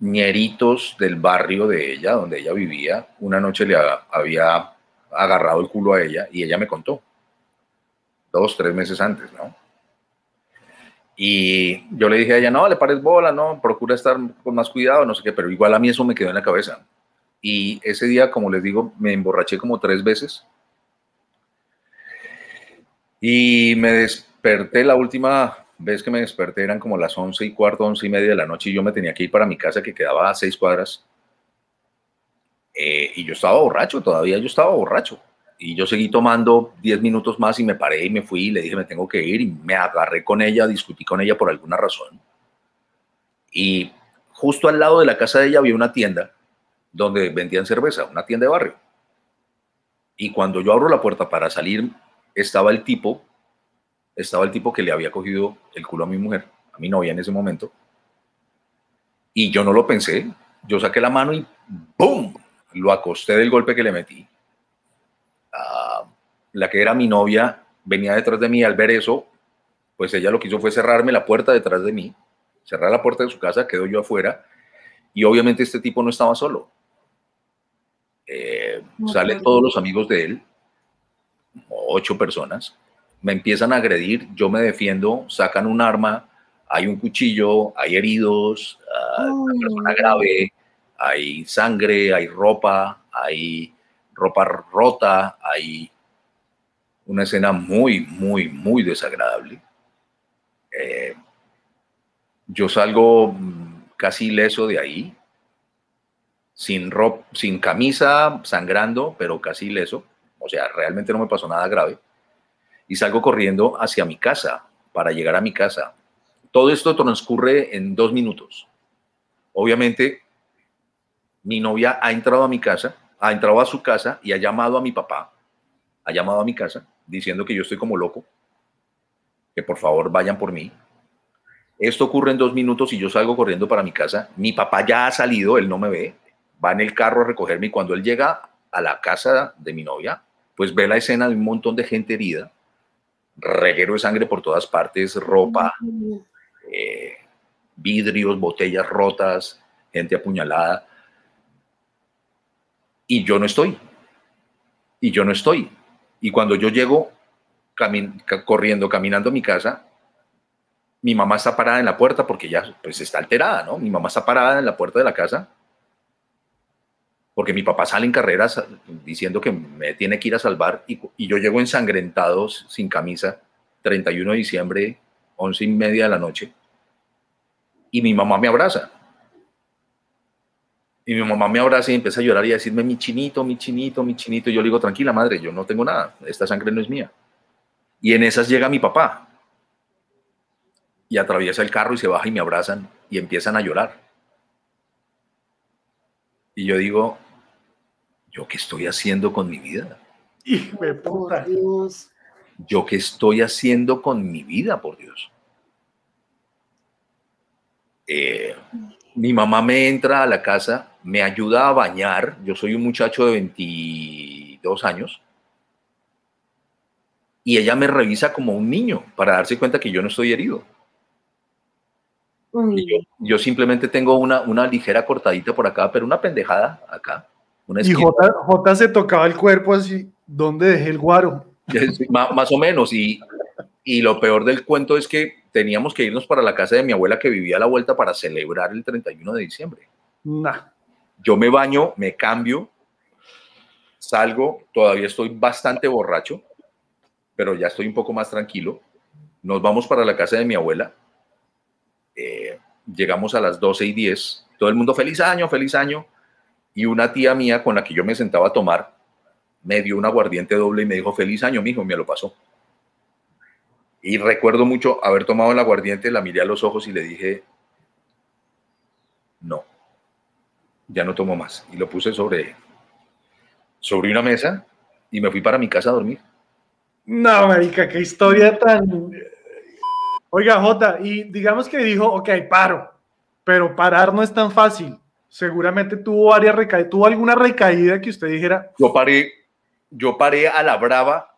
ñeritos del barrio de ella, donde ella vivía, una noche le había agarrado el culo a ella y ella me contó, dos, tres meses antes, ¿no? Y yo le dije a ella, no, le pares bola, no, procura estar con más cuidado, no sé qué, pero igual a mí eso me quedó en la cabeza. Y ese día, como les digo, me emborraché como tres veces. Y me desperté, la última vez que me desperté eran como las once y cuarto, once y media de la noche y yo me tenía que ir para mi casa que quedaba a seis cuadras. Eh, y yo estaba borracho, todavía yo estaba borracho. Y yo seguí tomando diez minutos más y me paré y me fui y le dije, me tengo que ir y me agarré con ella, discutí con ella por alguna razón. Y justo al lado de la casa de ella había una tienda donde vendían cerveza, una tienda de barrio. Y cuando yo abro la puerta para salir, estaba el tipo, estaba el tipo que le había cogido el culo a mi mujer, a mi novia en ese momento. Y yo no lo pensé, yo saqué la mano y ¡boom! Lo acosté del golpe que le metí. Ah, la que era mi novia venía detrás de mí al ver eso, pues ella lo que hizo fue cerrarme la puerta detrás de mí, cerrar la puerta de su casa, quedó yo afuera y obviamente este tipo no estaba solo. Eh, salen todos los amigos de él, ocho personas, me empiezan a agredir, yo me defiendo, sacan un arma, hay un cuchillo, hay heridos, uh, una persona grave, hay sangre, hay ropa, hay ropa rota, hay una escena muy, muy, muy desagradable. Eh, yo salgo casi ileso de ahí, sin, ropa, sin camisa, sangrando, pero casi leso. O sea, realmente no me pasó nada grave. Y salgo corriendo hacia mi casa, para llegar a mi casa. Todo esto transcurre en dos minutos. Obviamente, mi novia ha entrado a mi casa, ha entrado a su casa y ha llamado a mi papá, ha llamado a mi casa diciendo que yo estoy como loco, que por favor vayan por mí. Esto ocurre en dos minutos y yo salgo corriendo para mi casa. Mi papá ya ha salido, él no me ve, va en el carro a recogerme y cuando él llega a la casa de mi novia, pues ve la escena de un montón de gente herida, reguero de sangre por todas partes, ropa, eh, vidrios, botellas rotas, gente apuñalada. Y yo no estoy. Y yo no estoy. Y cuando yo llego corriendo, caminando a mi casa, mi mamá está parada en la puerta porque ya pues está alterada, ¿no? Mi mamá está parada en la puerta de la casa porque mi papá sale en carreras diciendo que me tiene que ir a salvar y, y yo llego ensangrentado, sin camisa, 31 de diciembre, 11 y media de la noche, y mi mamá me abraza. Y mi mamá me abraza y empieza a llorar y a decirme, mi chinito, mi chinito, mi chinito. Y yo le digo, tranquila, madre, yo no tengo nada, esta sangre no es mía. Y en esas llega mi papá. Y atraviesa el carro y se baja y me abrazan y empiezan a llorar. Y yo digo, ¿yo qué estoy haciendo con mi vida? Hijo de puta. Por Dios. ¿Yo qué estoy haciendo con mi vida, por Dios? Eh, mi mamá me entra a la casa, me ayuda a bañar. Yo soy un muchacho de 22 años. Y ella me revisa como un niño para darse cuenta que yo no estoy herido. Y yo, yo simplemente tengo una, una ligera cortadita por acá, pero una pendejada acá. Una Y. J, J se tocaba el cuerpo así, ¿dónde dejé el guaro? *laughs* Más o menos. Y, y lo peor del cuento es que teníamos que irnos para la casa de mi abuela que vivía a la vuelta para celebrar el 31 de diciembre. Nah. Yo me baño, me cambio, salgo, todavía estoy bastante borracho, pero ya estoy un poco más tranquilo. Nos vamos para la casa de mi abuela. Eh, llegamos a las 12 y 10. Todo el mundo, feliz año, feliz año. Y una tía mía con la que yo me sentaba a tomar me dio un aguardiente doble y me dijo, feliz año, mijo, y me lo pasó. Y recuerdo mucho haber tomado el aguardiente, la miré a los ojos y le dije, no, ya no tomo más. Y lo puse sobre, sobre una mesa y me fui para mi casa a dormir. No, marica, qué historia tan... Oiga, Jota, y digamos que dijo, ok, paro, pero parar no es tan fácil. Seguramente tuvo varias recaídas, tuvo alguna recaída que usted dijera, Yo paré, yo paré a la brava,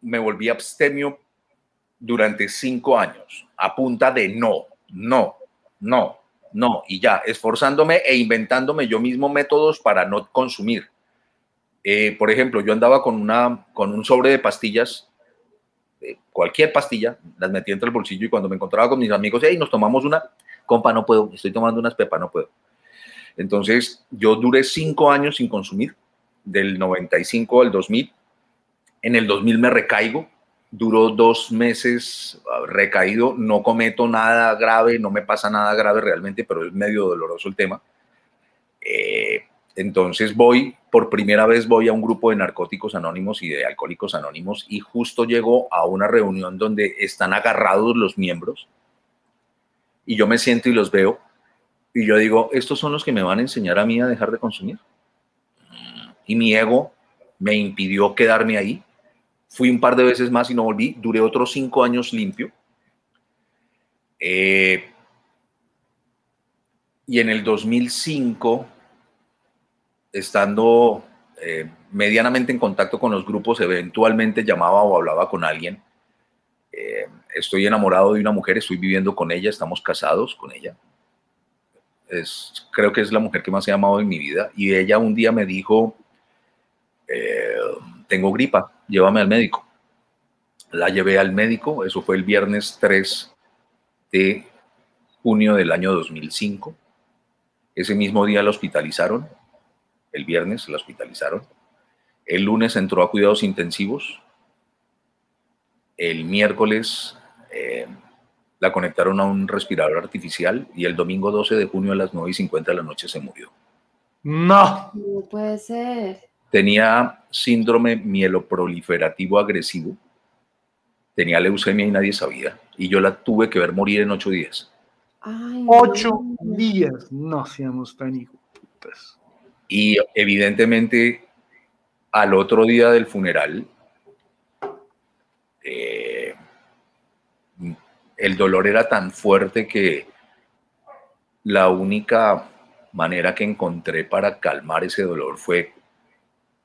me volví abstemio durante cinco años, a punta de no, no, no, no, y ya, esforzándome e inventándome yo mismo métodos para no consumir. Eh, por ejemplo, yo andaba con, una, con un sobre de pastillas, eh, cualquier pastilla, las metí entre el bolsillo y cuando me encontraba con mis amigos, hey, nos tomamos una, compa, no puedo, estoy tomando unas pepas, no puedo. Entonces, yo duré cinco años sin consumir, del 95 al 2000. En el 2000 me recaigo, duró dos meses ah, recaído, no cometo nada grave, no me pasa nada grave realmente, pero es medio doloroso el tema. Eh, entonces voy, por primera vez voy a un grupo de narcóticos anónimos y de alcohólicos anónimos y justo llego a una reunión donde están agarrados los miembros y yo me siento y los veo y yo digo, estos son los que me van a enseñar a mí a dejar de consumir. Y mi ego me impidió quedarme ahí. Fui un par de veces más y no volví. Duré otros cinco años limpio. Eh, y en el 2005, estando eh, medianamente en contacto con los grupos, eventualmente llamaba o hablaba con alguien. Eh, estoy enamorado de una mujer, estoy viviendo con ella, estamos casados con ella. Es, creo que es la mujer que más he amado en mi vida. Y ella un día me dijo, eh, tengo gripa, llévame al médico. La llevé al médico, eso fue el viernes 3 de junio del año 2005. Ese mismo día la hospitalizaron, el viernes la hospitalizaron. El lunes entró a cuidados intensivos. El miércoles eh, la conectaron a un respirador artificial y el domingo 12 de junio a las 9 y 50 de la noche se murió. no, no puede ser. Tenía síndrome mieloproliferativo agresivo, tenía leucemia y nadie sabía, y yo la tuve que ver morir en ocho días. Ay, ocho no. días, no seamos tan hijos putas. Y evidentemente al otro día del funeral, eh, el dolor era tan fuerte que la única manera que encontré para calmar ese dolor fue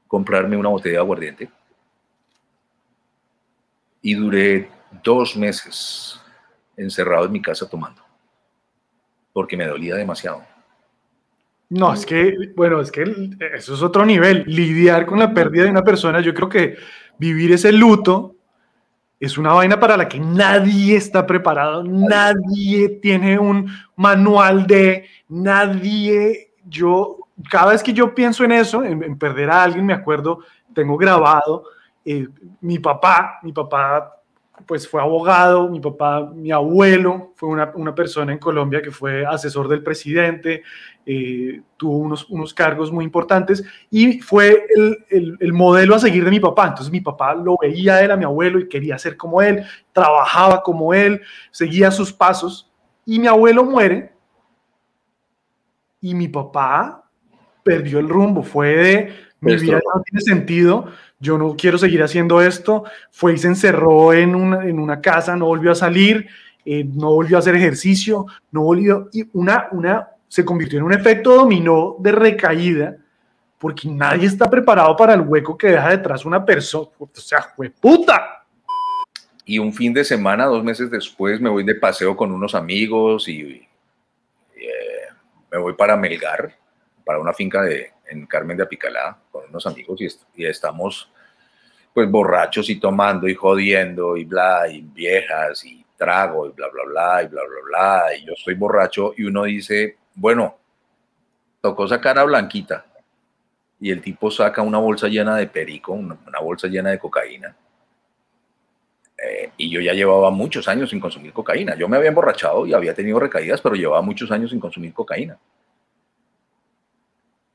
comprarme una botella de aguardiente. Y duré dos meses encerrado en mi casa tomando, porque me dolía demasiado. No, es que, bueno, es que eso es otro nivel. Lidiar con la pérdida de una persona, yo creo que vivir ese luto es una vaina para la que nadie está preparado, nadie tiene un manual de, nadie, yo cada vez que yo pienso en eso, en, perder a alguien, me acuerdo, tengo grabado, eh, mi papá, mi papá pues fue abogado, mi papá, mi abuelo fue una, una persona en Colombia que fue asesor del presidente, eh, tuvo unos, unos cargos muy importantes y fue el, el, el, modelo a seguir de mi papá. Entonces mi papá lo veía a él, a mi abuelo, y quería ser como él, trabajaba como él, seguía sus pasos. Y mi abuelo muere y mi papá perdió el rumbo, fue de mi vida no tiene sentido, yo no quiero seguir haciendo esto, fue y se encerró en una, en una casa, no volvió a salir, eh, no volvió a hacer ejercicio, no volvió, y una, una, se convirtió en un efecto dominó de recaída, porque nadie está preparado para el hueco que deja detrás una persona, o sea, fue puta. Y un fin de semana, dos meses después, me voy de paseo con unos amigos y eh, me voy para Melgar, para una finca de, en Carmen de Apicalá con unos amigos y, est y, estamos pues borrachos y tomando y jodiendo y bla, y viejas y trago y bla, bla, bla, y bla, bla, bla, y yo estoy borracho y uno dice, bueno, tocó sacar a Blanquita y el tipo saca una bolsa llena de perico, una, una bolsa llena de cocaína. Eh, y yo ya llevaba muchos años sin consumir cocaína. Yo me había emborrachado y había tenido recaídas, pero llevaba muchos años sin consumir cocaína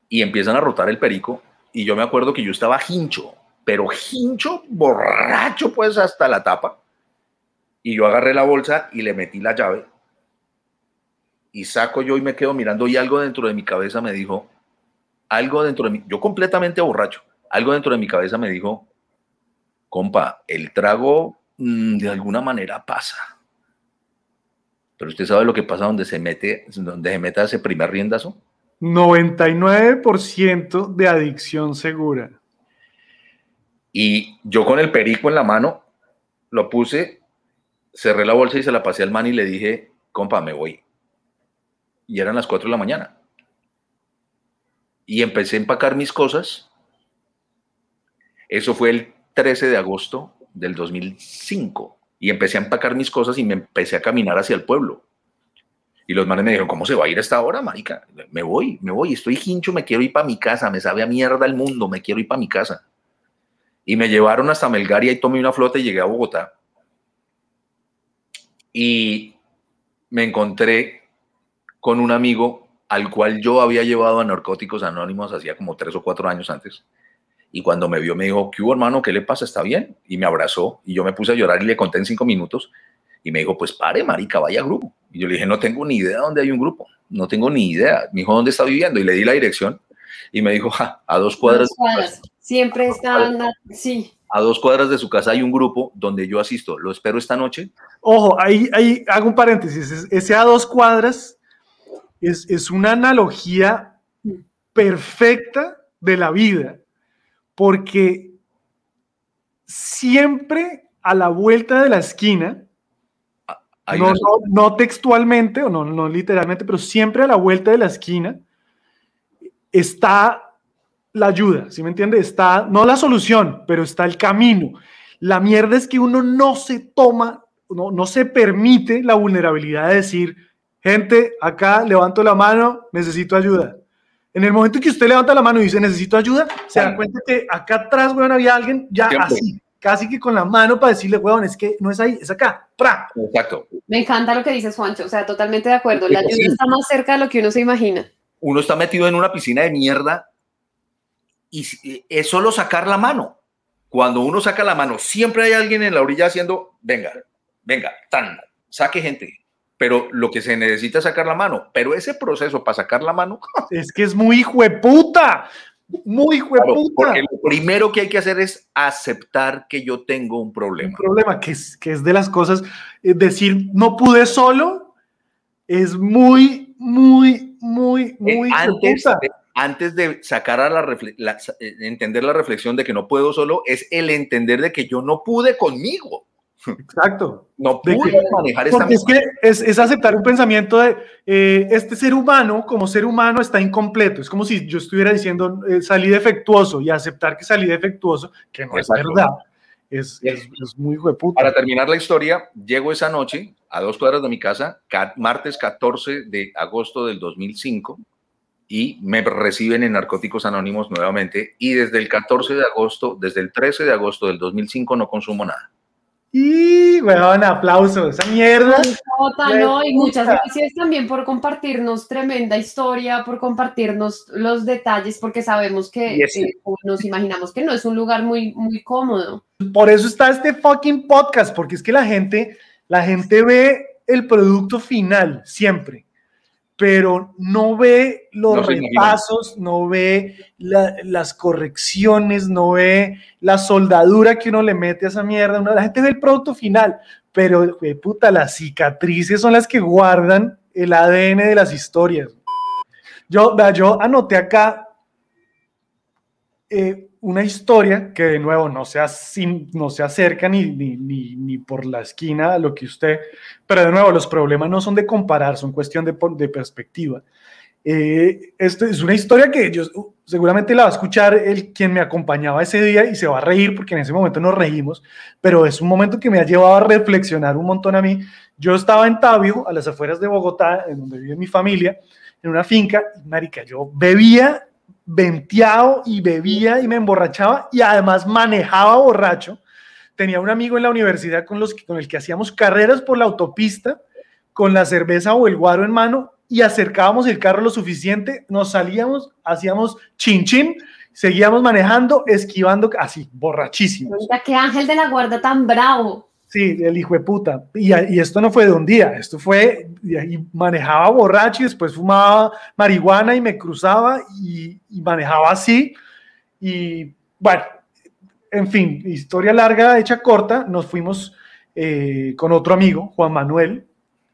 y empiezan a rotar el perico. Y yo me acuerdo que yo estaba hincho, pero hincho, borracho, pues hasta la tapa. Y yo agarré la bolsa y le metí la llave. Y saco yo y me quedo mirando y algo dentro de mi cabeza me dijo, algo dentro de mí, yo completamente borracho, algo dentro de mi cabeza me dijo, compa, el trago mmm, de alguna manera pasa. Pero usted sabe lo que pasa donde se mete, donde se mete ese primer riendazo. 99% de adicción segura. Y yo con el perico en la mano lo puse, cerré la bolsa y se la pasé al man y le dije, compa, me voy. Y eran las 4 de la mañana. Y empecé a empacar mis cosas. Eso fue el 13 de agosto del 2005. Y empecé a empacar mis cosas y me empecé a caminar hacia el pueblo. Y los manes me dijeron, ¿cómo se va a ir a esta hora, marica? Me voy, me voy, estoy hincho, me quiero ir para mi casa, me sabe a mierda el mundo, me quiero ir para mi casa. Y me llevaron hasta Melgaria y tomé una flota y llegué a Bogotá. Y me encontré con un amigo al cual yo había llevado a Narcóticos Anónimos hacía como tres o cuatro años antes. Y cuando me vio me dijo, ¿qué hubo hermano? ¿Qué le pasa? ¿Está bien? Y me abrazó y yo me puse a llorar y le conté en cinco minutos. Y me dijo, pues pare, marica, vaya grupo. Y yo le dije, no tengo ni idea dónde hay un grupo. No tengo ni idea. Me dijo, ¿dónde está viviendo? Y le di la dirección. Y me dijo, ja, a dos cuadras. A dos cuadras. Siempre están, sí. A dos cuadras de su casa hay un grupo donde yo asisto. Lo espero esta noche. Ojo, ahí, ahí hago un paréntesis. Ese a dos cuadras es, es una analogía perfecta de la vida. Porque siempre a la vuelta de la esquina no, no, no, textualmente o no, no literalmente, pero siempre a la vuelta de la esquina está la ayuda, ¿sí me entiende? Está, no la solución, pero está el camino. La mierda es que uno no se toma, no, no se permite la vulnerabilidad de decir, gente, acá levanto la mano, necesito ayuda. En el momento que usted levanta la mano y dice necesito ayuda, se da cuenta que acá atrás, bueno, había alguien ya así, casi que con la mano para decirle, weón, es que no es ahí, es acá. ¡Pra! Exacto. Me encanta lo que dices, Juancho, o sea, totalmente de acuerdo. La ayuda está más cerca de lo que uno se imagina. Uno está metido en una piscina de mierda y es solo sacar la mano. Cuando uno saca la mano, siempre hay alguien en la orilla haciendo, venga, venga, tan, saque gente. Pero lo que se necesita es sacar la mano. Pero ese proceso para sacar la mano. *laughs* Es que es muy hijueputa. Muy hueputa. Porque lo primero que hay que hacer es aceptar que yo tengo un problema. Un problema que es, que es de las cosas, es decir, no pude solo, es muy, muy, muy, muy. Eh, antes, de, antes de sacar a la, la, entender la reflexión de que no puedo solo, es el entender de que yo no pude conmigo. Exacto. No pude que, manejar esta Porque es que es, es, aceptar un pensamiento de eh, este ser humano, como ser humano, está incompleto. Es como si yo estuviera diciendo eh, salí defectuoso y aceptar que salí defectuoso, que no Exacto. es verdad. Es, es, es muy hueputa. Para terminar la historia, llego esa noche a dos cuadras de mi casa, martes 14 de agosto del 2005, y me reciben en Narcóticos Anónimos nuevamente y desde el 14 de agosto, desde el 13 de agosto del 2005 no consumo nada. Y, weón, aplausos, esa mierda. Jota, no, y muchas gracias también por compartirnos tremenda historia, por compartirnos los detalles, porque sabemos que eh, nos imaginamos que no es un lugar muy, muy cómodo. Por eso está este fucking podcast, porque es que la gente, la gente ve el producto final siempre, pero no ve los No repasos, no ve la- las correcciones, no ve la soldadura que uno le mete a esa mierda. Uno- la gente ve el producto final, pero de puta, las cicatrices son las que guardan el ADN de las historias. Yo, yo anoté acá eh, una historia que de nuevo no se, acerca ni, por la esquina a lo que usted, pero de nuevo los problemas no son de comparar, son cuestión de, perspectiva. Eh, es una historia que yo uh, seguramente la va a escuchar el quien me acompañaba ese día y se va a reír porque en ese momento nos reímos, pero es un momento que me ha llevado a reflexionar un montón a mí. Yo estaba en Tabio, a las afueras de Bogotá, en donde vive mi familia, en una finca, y marica, yo bebía venteado y bebía y me emborrachaba y además manejaba borracho. Tenía un amigo en la universidad con, los, con el que hacíamos carreras por la autopista con la cerveza o el guaro en mano y acercábamos el carro lo suficiente, nos salíamos, hacíamos chin chin, seguíamos manejando, esquivando, así, borrachísimos. Mira, qué ángel de la guarda tan bravo. Sí, el hijo de puta. Y, y esto no fue de un día, esto fue, y, manejaba borracho y después fumaba marihuana y me cruzaba y, y manejaba así. Y bueno, en fin, historia larga, hecha corta, nos fuimos eh, con otro amigo, Juan Manuel,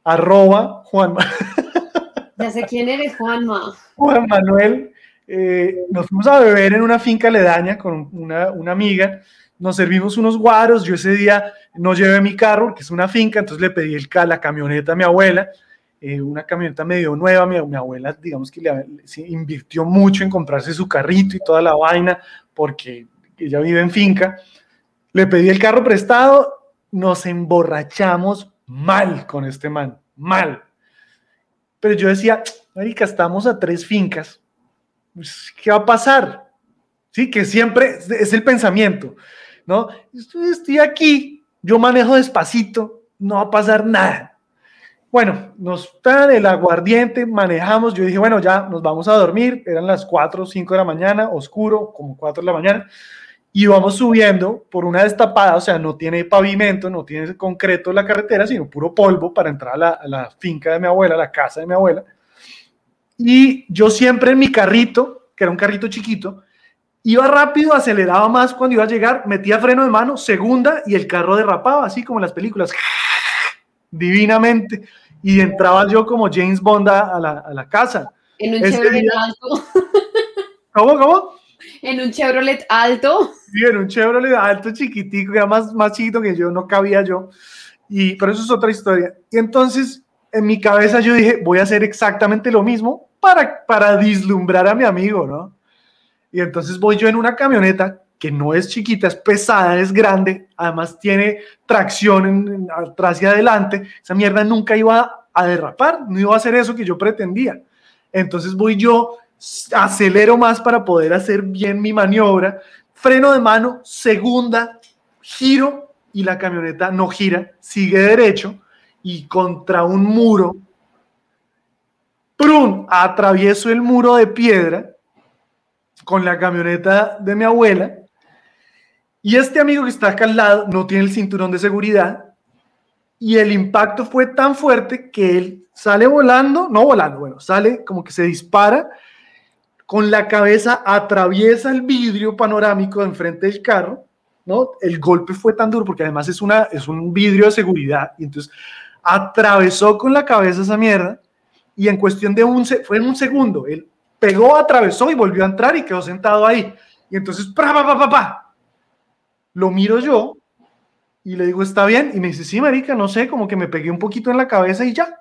arroba Juan, *laughs* Ya sé quién eres, Juanma. Juan Manuel. eh, nos fuimos a beber en una finca aledaña con una, una amiga. Nos servimos unos guaros. Yo ese día no llevé mi carro, que es una finca, entonces le pedí el, la camioneta a mi abuela. eh, una camioneta medio nueva. Mi, mi abuela, digamos que le, se invirtió mucho en comprarse su carrito y toda la vaina, porque ella vive en finca. Le pedí el carro prestado. Nos emborrachamos mal con este man, mal. Pero yo decía, Marica, estamos a tres fincas. Pues, ¿Qué va a pasar? Sí, que siempre es el pensamiento, ¿no? Estoy, aquí, yo manejo despacito, no va a pasar nada. Bueno, nos dan el aguardiente, manejamos, yo dije, bueno, ya nos vamos a dormir, eran las 4 o 5 de la mañana, oscuro, como 4 de la mañana, y vamos subiendo por una destapada, o sea, no tiene pavimento, no tiene concreto la carretera, sino puro polvo para entrar a la, a la finca de mi abuela, a la casa de mi abuela. Y yo siempre en mi carrito, que era un carrito chiquito, iba rápido, aceleraba más cuando iba a llegar, metía freno de mano, segunda, y el carro derrapaba, así como en las películas, *laughs* divinamente. Y entraba yo como James Bond a, la, a la casa. En un Chevrolet día- alto. *laughs* ¿Cómo, cómo? En un Chevrolet alto. Sí, en un Chevrolet alto, chiquitico, ya más, más chiquito que yo, no cabía yo. Y, pero eso es otra historia. Y entonces, en mi cabeza yo dije, voy a hacer exactamente lo mismo para, para vislumbrar a mi amigo, ¿no? Y entonces voy yo en una camioneta que no es chiquita, es pesada, es grande, además tiene tracción en- atrás y adelante. Esa mierda nunca iba a derrapar, no iba a hacer eso que yo pretendía. Entonces voy yo, acelero más para poder hacer bien mi maniobra, freno de mano, segunda, giro y la camioneta no gira, sigue derecho y contra un muro, ¡prum! atravieso el muro de piedra con la camioneta de mi abuela. Y este amigo que está acá al lado no tiene el cinturón de seguridad. Y el impacto fue tan fuerte que él sale volando, no volando, bueno, sale como que se dispara con la cabeza atraviesa el vidrio panorámico de enfrente del carro, ¿no? El golpe fue tan duro porque además es, una, es un vidrio de seguridad. Y entonces atravesó con la cabeza esa mierda y en cuestión de un, fue en un segundo, él pegó, atravesó y volvió a entrar y quedó sentado ahí. Y entonces, pa, pa, pa, pa. Lo miro yo y le digo, ¿está bien? Y me dice, sí, marica, no sé, como que me pegué un poquito en la cabeza y ya.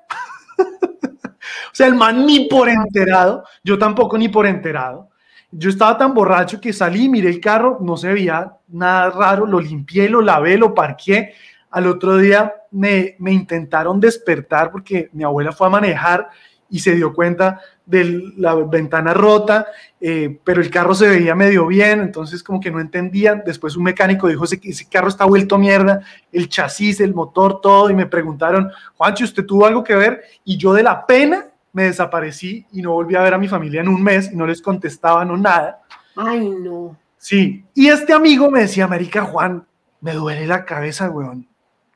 *laughs* o sea, el man ni por enterado, yo tampoco ni por enterado. Yo estaba tan borracho que salí, miré el carro, no se veía nada raro, lo limpié, lo lavé, lo parqué. Al otro día me, me intentaron despertar porque mi abuela fue a manejar y se dio cuenta de la ventana rota, eh, pero el carro se veía medio bien, entonces como que no entendían. Después un mecánico dijo, ese, ese carro está vuelto mierda, el chasis, el motor, todo, y me preguntaron, Juancho, ¿usted tuvo algo que ver? Y yo de la pena me desaparecí y no volví a ver a mi familia en un mes y no les contestaba, no nada. Ay, no. Sí, y este amigo me decía, Marica Juan, me duele la cabeza, weón.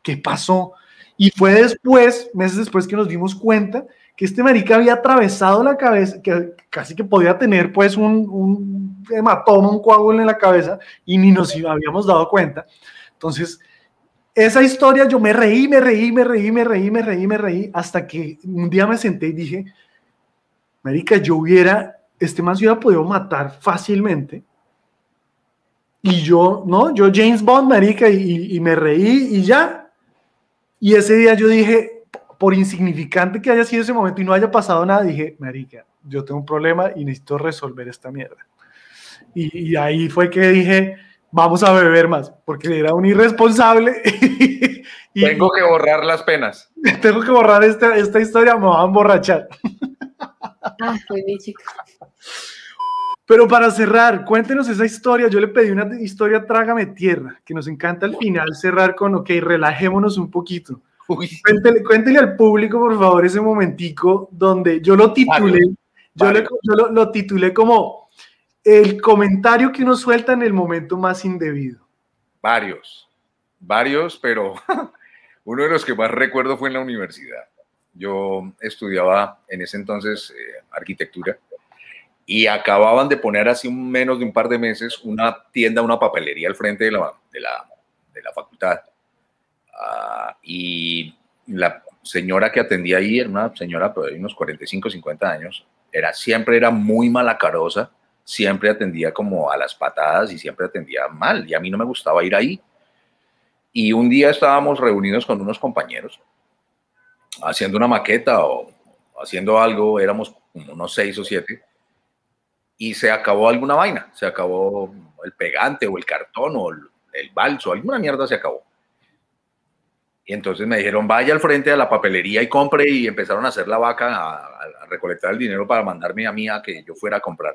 ¿Qué pasó? Y fue después, meses después, que nos dimos cuenta que este marica había atravesado la cabeza, que casi que podía tener pues un, un hematoma, un coágulo en la cabeza, y ni nos habíamos dado cuenta. Entonces, esa historia yo me reí, me reí, me reí, me reí, me reí, me reí, hasta que un día me senté y dije, marica, yo hubiera, este man se hubiera podido matar fácilmente, y yo, no, yo James Bond, marica, y, y me reí y ya. Y ese día yo dije, por insignificante que haya sido ese momento y no haya pasado nada, dije, marica, yo tengo un problema y necesito resolver esta mierda. Y, y ahí fue que dije, vamos a beber más, porque era un irresponsable. *laughs* y Tengo que borrar las penas. *laughs* tengo que borrar esta, esta historia, me va a emborrachar. Ah, fue mi chica. Pero para cerrar, cuéntenos esa historia. Yo le pedí una historia Trágame Tierra, que nos encanta al final cerrar con, ok, relajémonos un poquito. Cuéntele, cuéntele al público, por favor, ese momentico donde yo lo titulé, yo, le- Varios. yo lo, lo titulé como el comentario que uno suelta en el momento más indebido. varios, varios, pero *laughs* uno de los que más recuerdo fue en la universidad. Yo estudiaba en ese entonces eh, arquitectura y acababan de poner hace menos de un par de meses una tienda, una papelería al frente de la, de la, de la facultad. Ah, y la señora que atendía ahí era una señora pues, de unos 45, 50 años. Era, siempre era muy malacarosa, siempre atendía como a las patadas y siempre atendía mal. Y a mí no me gustaba ir ahí. Y un día estábamos reunidos con unos compañeros haciendo una maqueta o haciendo algo, éramos unos seis o siete, y se acabó alguna vaina, se acabó el pegante o el cartón o el, el balso, alguna mierda se acabó. Y entonces me dijeron, vaya al frente de la papelería y compre, y empezaron a hacer la vaca, a, a- a recolectar el dinero para mandarme a mí a que yo fuera a comprar.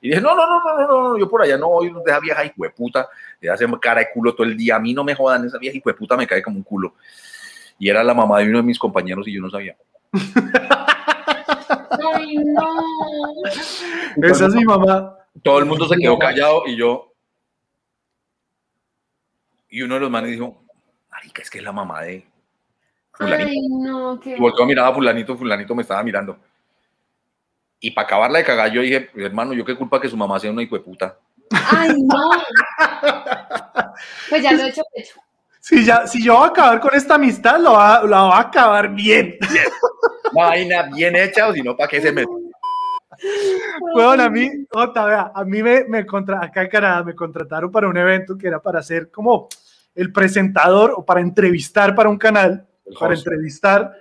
Y dije, no, no, no, no, no, no, yo por allá no voy, de esa vieja hijueputa, de hace cara de culo todo el día, a mí no me jodan, esa vieja hijueputa me cae como un culo. Y era la mamá de uno de mis compañeros y yo no sabía. Ay, no. Esa es mi mamá. Todo el mundo se quedó callado y yo. Y uno de los manes dijo, marica, es que es la mamá de fulanito. Ay, no, qué Y volteó a mirar a fulanito, fulanito me estaba mirando. Y para acabarla de cagar, yo dije, hermano, yo qué culpa que su mamá sea una hijo de puta. Ay, no. *laughs* Pues ya lo he hecho, hecho. Si, ya, si yo voy a acabar con esta amistad, lo va, la va a acabar bien. Una vaina bien hecha, o si no, ¿para qué se me... Bueno, a mí, otra, vea, a mí me, me contra, acá en Canadá me contrataron para un evento que era para ser como el presentador o para entrevistar para un canal, para entrevistar,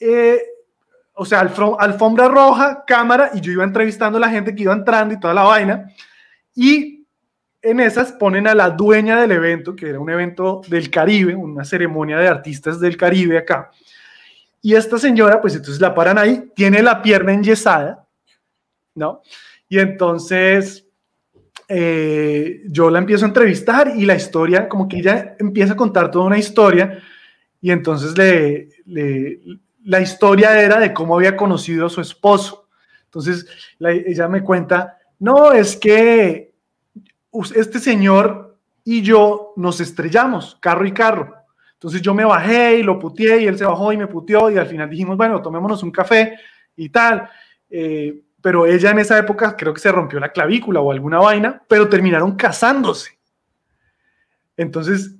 eh, o sea, alfom- alfombra roja, cámara, y yo iba entrevistando a la gente que iba entrando y toda la vaina, y en esas ponen a la dueña del evento, que era un evento del Caribe, una ceremonia de artistas del Caribe acá, y esta señora, pues entonces la paran ahí, tiene la pierna enyesada, ¿no? Y entonces eh, yo la empiezo a entrevistar y la historia, como que ella empieza a contar toda una historia y entonces le, le- la historia era de cómo había conocido a su esposo. Entonces la- ella me cuenta, no, es que este señor y yo nos estrellamos, carro y carro. Entonces yo me bajé y lo puteé y él se bajó y me puteó y al final dijimos, bueno, tomémonos un café y tal. Eh, pero ella en esa época creo que se rompió la clavícula o alguna vaina, pero terminaron casándose. Entonces,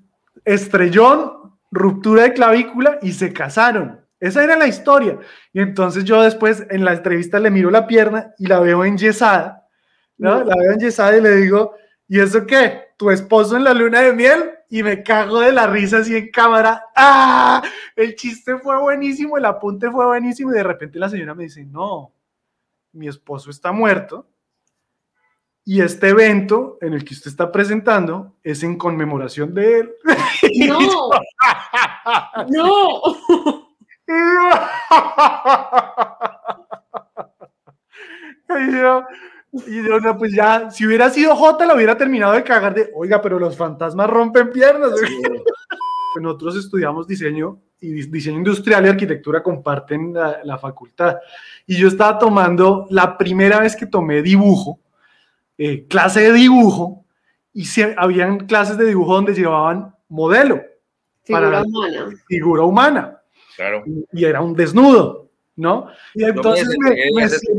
estrellón, ruptura de clavícula y se casaron. Esa era la historia. Y entonces yo después en la entrevista le miro la pierna y la veo enyesada. ¿no? La veo enyesada y le digo, ¿y eso qué? ¿Tu esposo en la luna de miel? Y me cago de la risa así en cámara. ¡Ah! El chiste fue buenísimo, el apunte fue buenísimo y de repente la señora me dice, no, mi esposo está muerto y este evento en el que usted está presentando es en conmemoración de él. *laughs* No. *laughs* no. *laughs* y yo, y yo no, pues ya, si hubiera sido J, la hubiera terminado de cagar de, oiga, pero los fantasmas rompen piernas. Sí. Pues nosotros estudiamos diseño y dis- diseño industrial y arquitectura comparten la, la facultad. Y yo estaba tomando, la primera vez que tomé dibujo, eh, clase de dibujo, y se, habían clases de dibujo donde llevaban modelo, Figura Para- humana. figura humana Claro. y era un desnudo, ¿no? Y entonces me,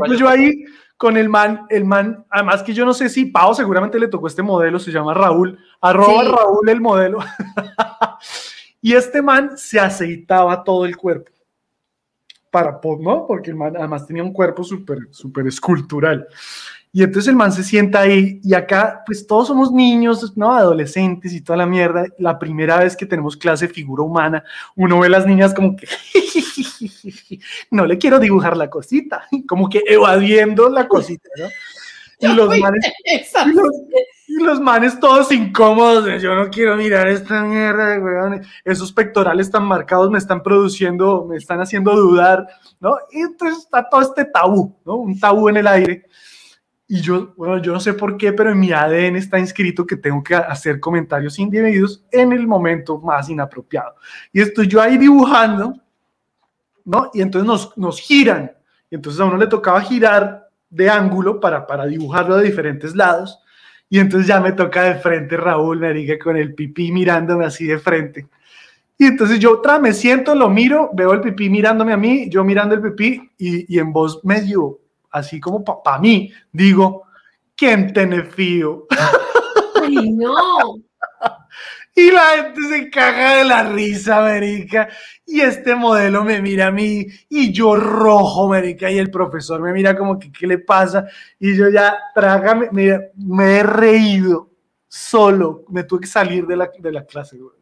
me yo ahí con el man, el man, además que yo no sé si Pau seguramente le tocó este modelo, se llama Raúl, arroba Sí. Raúl el modelo. *laughs* y este man se aceitaba todo el cuerpo. Para, po- ¿no? Porque el man además tenía un cuerpo súper, súper escultural. Y entonces el man se sienta ahí y acá, pues todos somos niños, ¿no? Adolescentes y toda la mierda. La primera vez que tenemos clase de figura humana, uno ve a las niñas como que *laughs* no le quiero dibujar la cosita, *laughs* como que evadiendo la cosita, ¿no? Y los manes, y los, y los manes todos incómodos, de, yo no quiero mirar esta mierda, weón. Esos pectorales tan marcados me están produciendo, me están haciendo dudar, ¿no? Y entonces está todo este tabú, ¿no? Un tabú en el aire. Y yo, bueno, yo no sé por qué, pero en mi ADN está inscrito que tengo que hacer comentarios indebidos en el momento más inapropiado. Y estoy yo ahí dibujando, ¿no? Y entonces nos, nos giran. Y entonces a uno le tocaba girar de ángulo para, para dibujarlo de diferentes lados. Y entonces ya me toca de frente Raúl, marica, con el pipí mirándome así de frente. Y entonces yo otra me siento, lo miro, veo el pipí mirándome a mí, yo mirando el pipí y, y en voz medio, así como para mí, digo, ¿quién tiene fío? Ay, no. *laughs* Y la gente se caga de la risa, marica. Y este modelo me mira a mí y yo rojo, marica. Y el profesor me mira como que, ¿qué le pasa? Y yo ya, trágame, mira, me he reído solo. Me tuve que salir de la, de la clase, güey.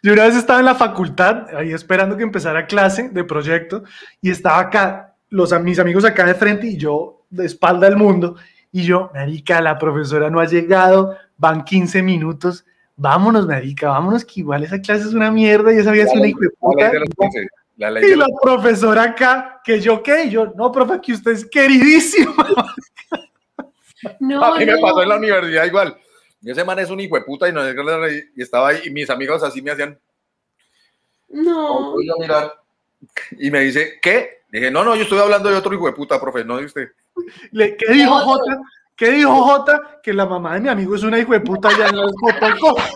Yo una vez estaba en la facultad, ahí esperando que empezara clase de proyecto, y estaba acá, los, mis amigos acá de frente y yo de espalda al mundo. Y yo, marica, la profesora no ha llegado, van 15 minutos vámonos, marica, vámonos, que igual esa clase es una mierda y esa había sido una hijo de La puta. ley de los 15, la ley Y de la profesora acá, que yo qué, yo, no, profe, que usted es queridísimo. No, A mí me pasó en la universidad igual. Y ese man es un hijo de puta y, no, y estaba ahí y mis amigos así me hacían, No. voy a mirar. Y me dice, ¿qué? Dije, no, no, yo estoy hablando de otro hijo de puta, profe, no de usted. ¿Qué dijo. Jota? ¿Qué dijo Jota? Que la mamá de mi amigo es una hijo de puta ya no es fotocopias.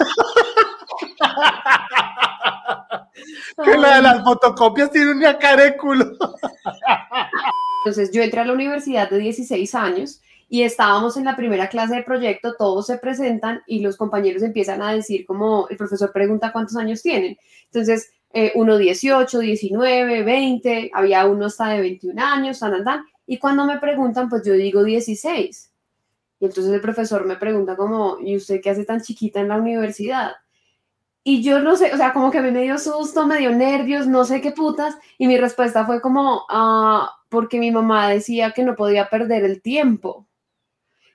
*laughs* que la de las fotocopias tiene una cara de culo. Entonces yo entré a la universidad de 16 años y estábamos en la primera clase de proyecto, todos se presentan y los compañeros empiezan a decir como el profesor pregunta cuántos años tienen. Entonces, eh, uno 18, 19, 20, había uno hasta de 21 años, tan, tan, tan. Y cuando me preguntan, pues yo digo 16. Y entonces el profesor me pregunta como, ¿y usted qué hace tan chiquita en la universidad? Y yo no sé, o sea, como que a mí me dio susto, me dio nervios, no sé qué putas. Y mi respuesta fue como, ah, porque mi mamá decía que no podía perder el tiempo.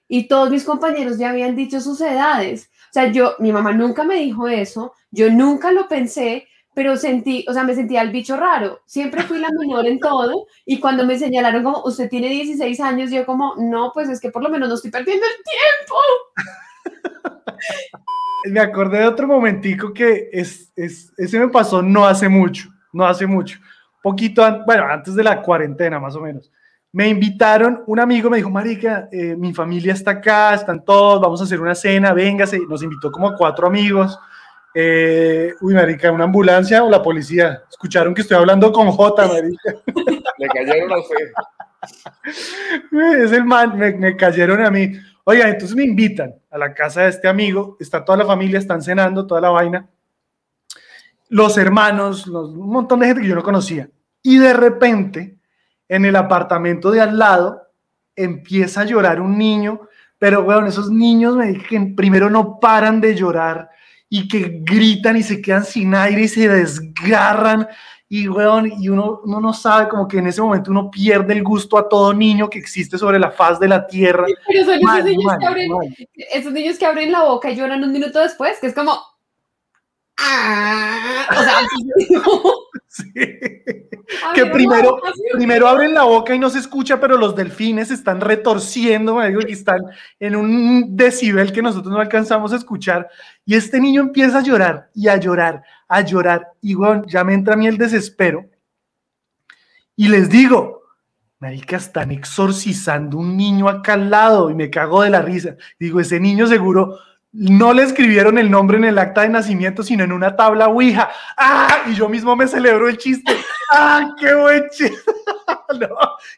Y todos mis compañeros ya habían dicho sus edades. O sea, yo, mi mamá nunca me dijo eso, yo nunca lo pensé, pero sentí, o sea, me sentía el bicho raro. Siempre fui la menor en todo. Y cuando me señalaron como, usted tiene 16 años, yo como, no, pues es que por lo menos no estoy perdiendo el tiempo. *laughs* Me acordé de otro momentico que es, es, ese me pasó no hace mucho, no hace mucho, poquito, an- bueno, antes de la cuarentena más o menos. Me invitaron, un amigo me dijo, Marica, eh, mi familia está acá, están todos, vamos a hacer una cena, véngase. Nos invitó como a cuatro amigos. Eh, uy, Marica, ¿una ambulancia o la policía? Escucharon que estoy hablando con J, Marica. *laughs* Le cayeron a usted. Es el man, me, me cayeron a mí. Oiga, entonces me invitan a la casa de este amigo, está toda la familia, están cenando, toda la vaina. Los hermanos, los- un montón de gente que yo no conocía. Y de repente, en el apartamento de al lado, empieza a llorar un niño, pero bueno, esos niños me dicen que primero no paran de llorar y que gritan y se quedan sin aire y se desgarran y, weón, y uno, uno no sabe como que en ese momento uno pierde el gusto a todo niño que existe sobre la faz de la tierra. Pero son esos niños, que abren, esos niños que abren la boca y lloran un minuto después, que es como... "Ah", o sea, *laughs* Sí. que primero, primero abren la boca y no se escucha, pero los delfines están retorciendo, y están en un decibel que nosotros no alcanzamos a escuchar. Y este niño empieza a llorar y a llorar, a llorar. Y bueno, ya me entra a mí el desespero. Y les digo, marica, están exorcizando un niño acá al lado y me cago de la risa. Digo, ese niño seguro no le escribieron el nombre en el acta de nacimiento, sino en una tabla Ouija. ¡Ah! Y yo mismo me celebro el chiste. ¡Ah, qué buen chiste! *laughs* No.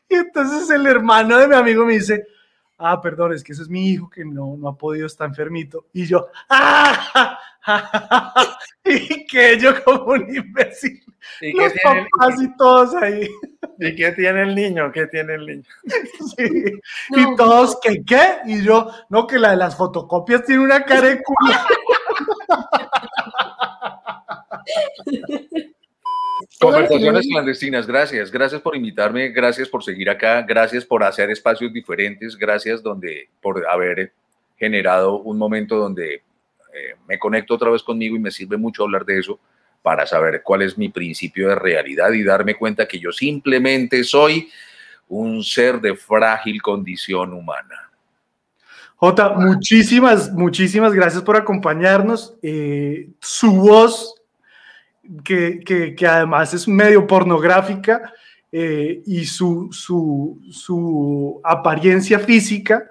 Y entonces el hermano de mi amigo me dice, ah, perdón, es que ese es mi hijo que no, no ha podido, está enfermito. Y yo, ¡ah! *laughs* y que yo como un imbécil. ¿Y Los tiene, papás y todos ahí. ¿Y qué tiene el niño? ¿Qué tiene el niño? *laughs* Sí. No. Y todos, ¿qué qué? Y yo, no, que la de las fotocopias tiene una cara de culo. *laughs* Conversaciones clandestinas, gracias. Gracias por invitarme, gracias por seguir acá, gracias por hacer espacios diferentes, gracias donde, por haber generado un momento donde eh, me conecto otra vez conmigo y me sirve mucho hablar de eso para saber cuál es mi principio de realidad y darme cuenta que yo simplemente soy un ser de frágil condición humana. Jota, muchísimas, muchísimas gracias por acompañarnos. Eh, su voz, que, que- además es medio pornográfica, eh, y su, su, su apariencia física,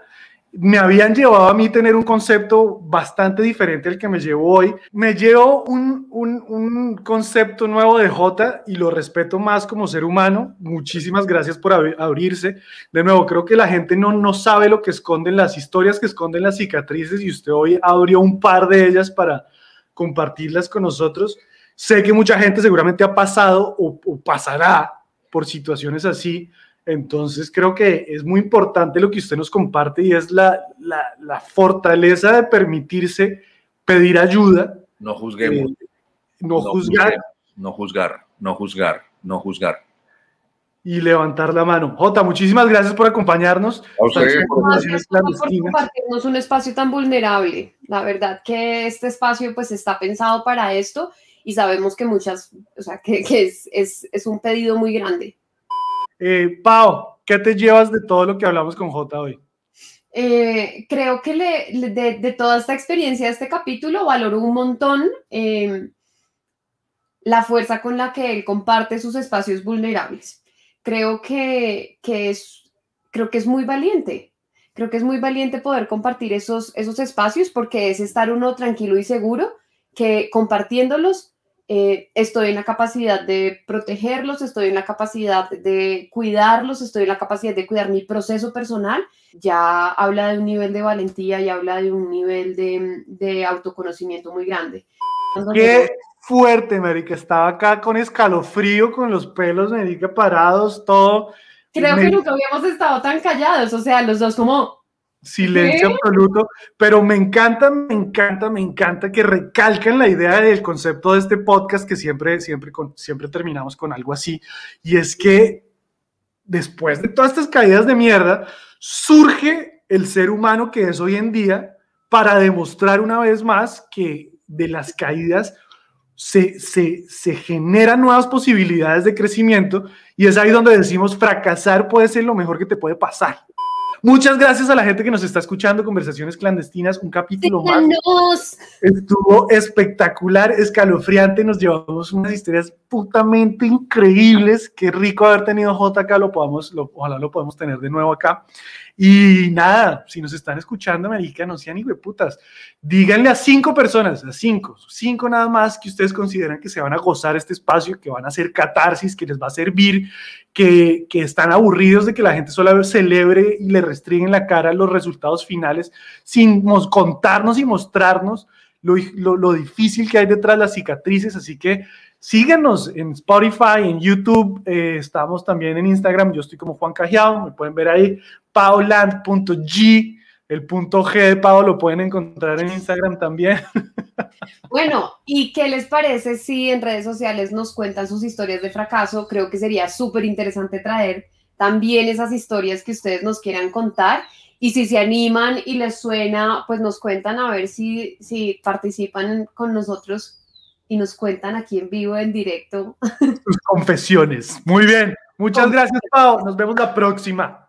me habían llevado a mí tener un concepto bastante diferente al que me llevo hoy. Me llevo un, un- concepto nuevo de Jota y lo respeto más como ser humano. Muchísimas gracias por ab- abrirse. De nuevo, creo que la gente no, no sabe lo que esconden las historias que esconden las cicatrices y usted hoy abrió un par de ellas para compartirlas con nosotros. Sé que mucha gente seguramente ha pasado o pasará por situaciones así. Entonces creo que es muy importante lo que usted nos comparte y es la, la, la fortaleza de permitirse pedir ayuda, No juzguemos. eh, no juzgar juzguemos, no juzgar, no juzgar, no juzgar. y levantar la mano. Jota, muchísimas gracias por acompañarnos. A por- compartirnos un espacio tan vulnerable. La verdad que este espacio pues está pensado para esto y sabemos que muchas, o sea, que, que es, es, es un pedido muy grande. Eh, Pau, ¿qué te llevas de todo lo que hablamos con Jota hoy? Eh, creo que de, toda esta experiencia de este capítulo valoro un montón eh, la fuerza con la que él comparte sus espacios vulnerables. Creo que, que es, creo que es muy valiente. Creo que es muy valiente poder compartir esos, esos espacios porque es estar uno tranquilo y seguro que compartiéndolos eh, estoy en la capacidad de protegerlos, estoy en la capacidad de cuidarlos, estoy en la capacidad de cuidar mi proceso personal ya habla de un nivel de valentía y habla de un nivel de, de autoconocimiento muy grande. Qué fuerte, Marica. Estaba acá con escalofrío, con los pelos, Marica, parados, todo. Creo que nunca habíamos estado tan callados, o sea, los dos como, Silencio absoluto, pero me encanta, me encanta, me encanta que recalcan la idea del concepto de este podcast que siempre, siempre, con, siempre terminamos con algo así, y es que después de todas estas caídas de mierda, surge el ser humano que es hoy en día para demostrar una vez más que de las caídas se, se, se generan nuevas posibilidades de crecimiento y es ahí donde decimos fracasar puede ser lo mejor que te puede pasar. Muchas gracias a la gente que nos está escuchando, Conversaciones Clandestinas, un capítulo más. "Síganos". Estuvo espectacular, escalofriante, nos llevamos unas historias putamente increíbles. Qué rico haber tenido J acá, lo podamos, lo- ojalá lo podamos tener de nuevo acá. Y nada, si nos están escuchando, marica, no sean putas. Díganle a cinco personas, a cinco, cinco nada más que ustedes consideran que se van a gozar este espacio, que van a hacer catarsis, que les va a servir, que, que están aburridos de que la gente solo celebre y le restringen la cara los resultados finales sin contarnos y mostrarnos lo, lo- lo difícil que hay detrás de las cicatrices. Así que síganos en Spotify, en YouTube, eh, estamos también en Instagram. Yo estoy como Juan Cajiao, me pueden ver ahí, pauland.g. El punto G de Pau lo pueden encontrar en Instagram también. *laughs* Bueno, ¿y qué les parece si en redes sociales nos cuentan sus historias de fracaso? Creo que sería súper interesante traer también esas historias que ustedes nos quieran contar. Y si se animan y les suena, pues nos cuentan a ver si, si participan con nosotros y nos cuentan aquí en vivo, en directo. Sus confesiones. Muy bien. Muchas gracias, Pau. Nos vemos la próxima.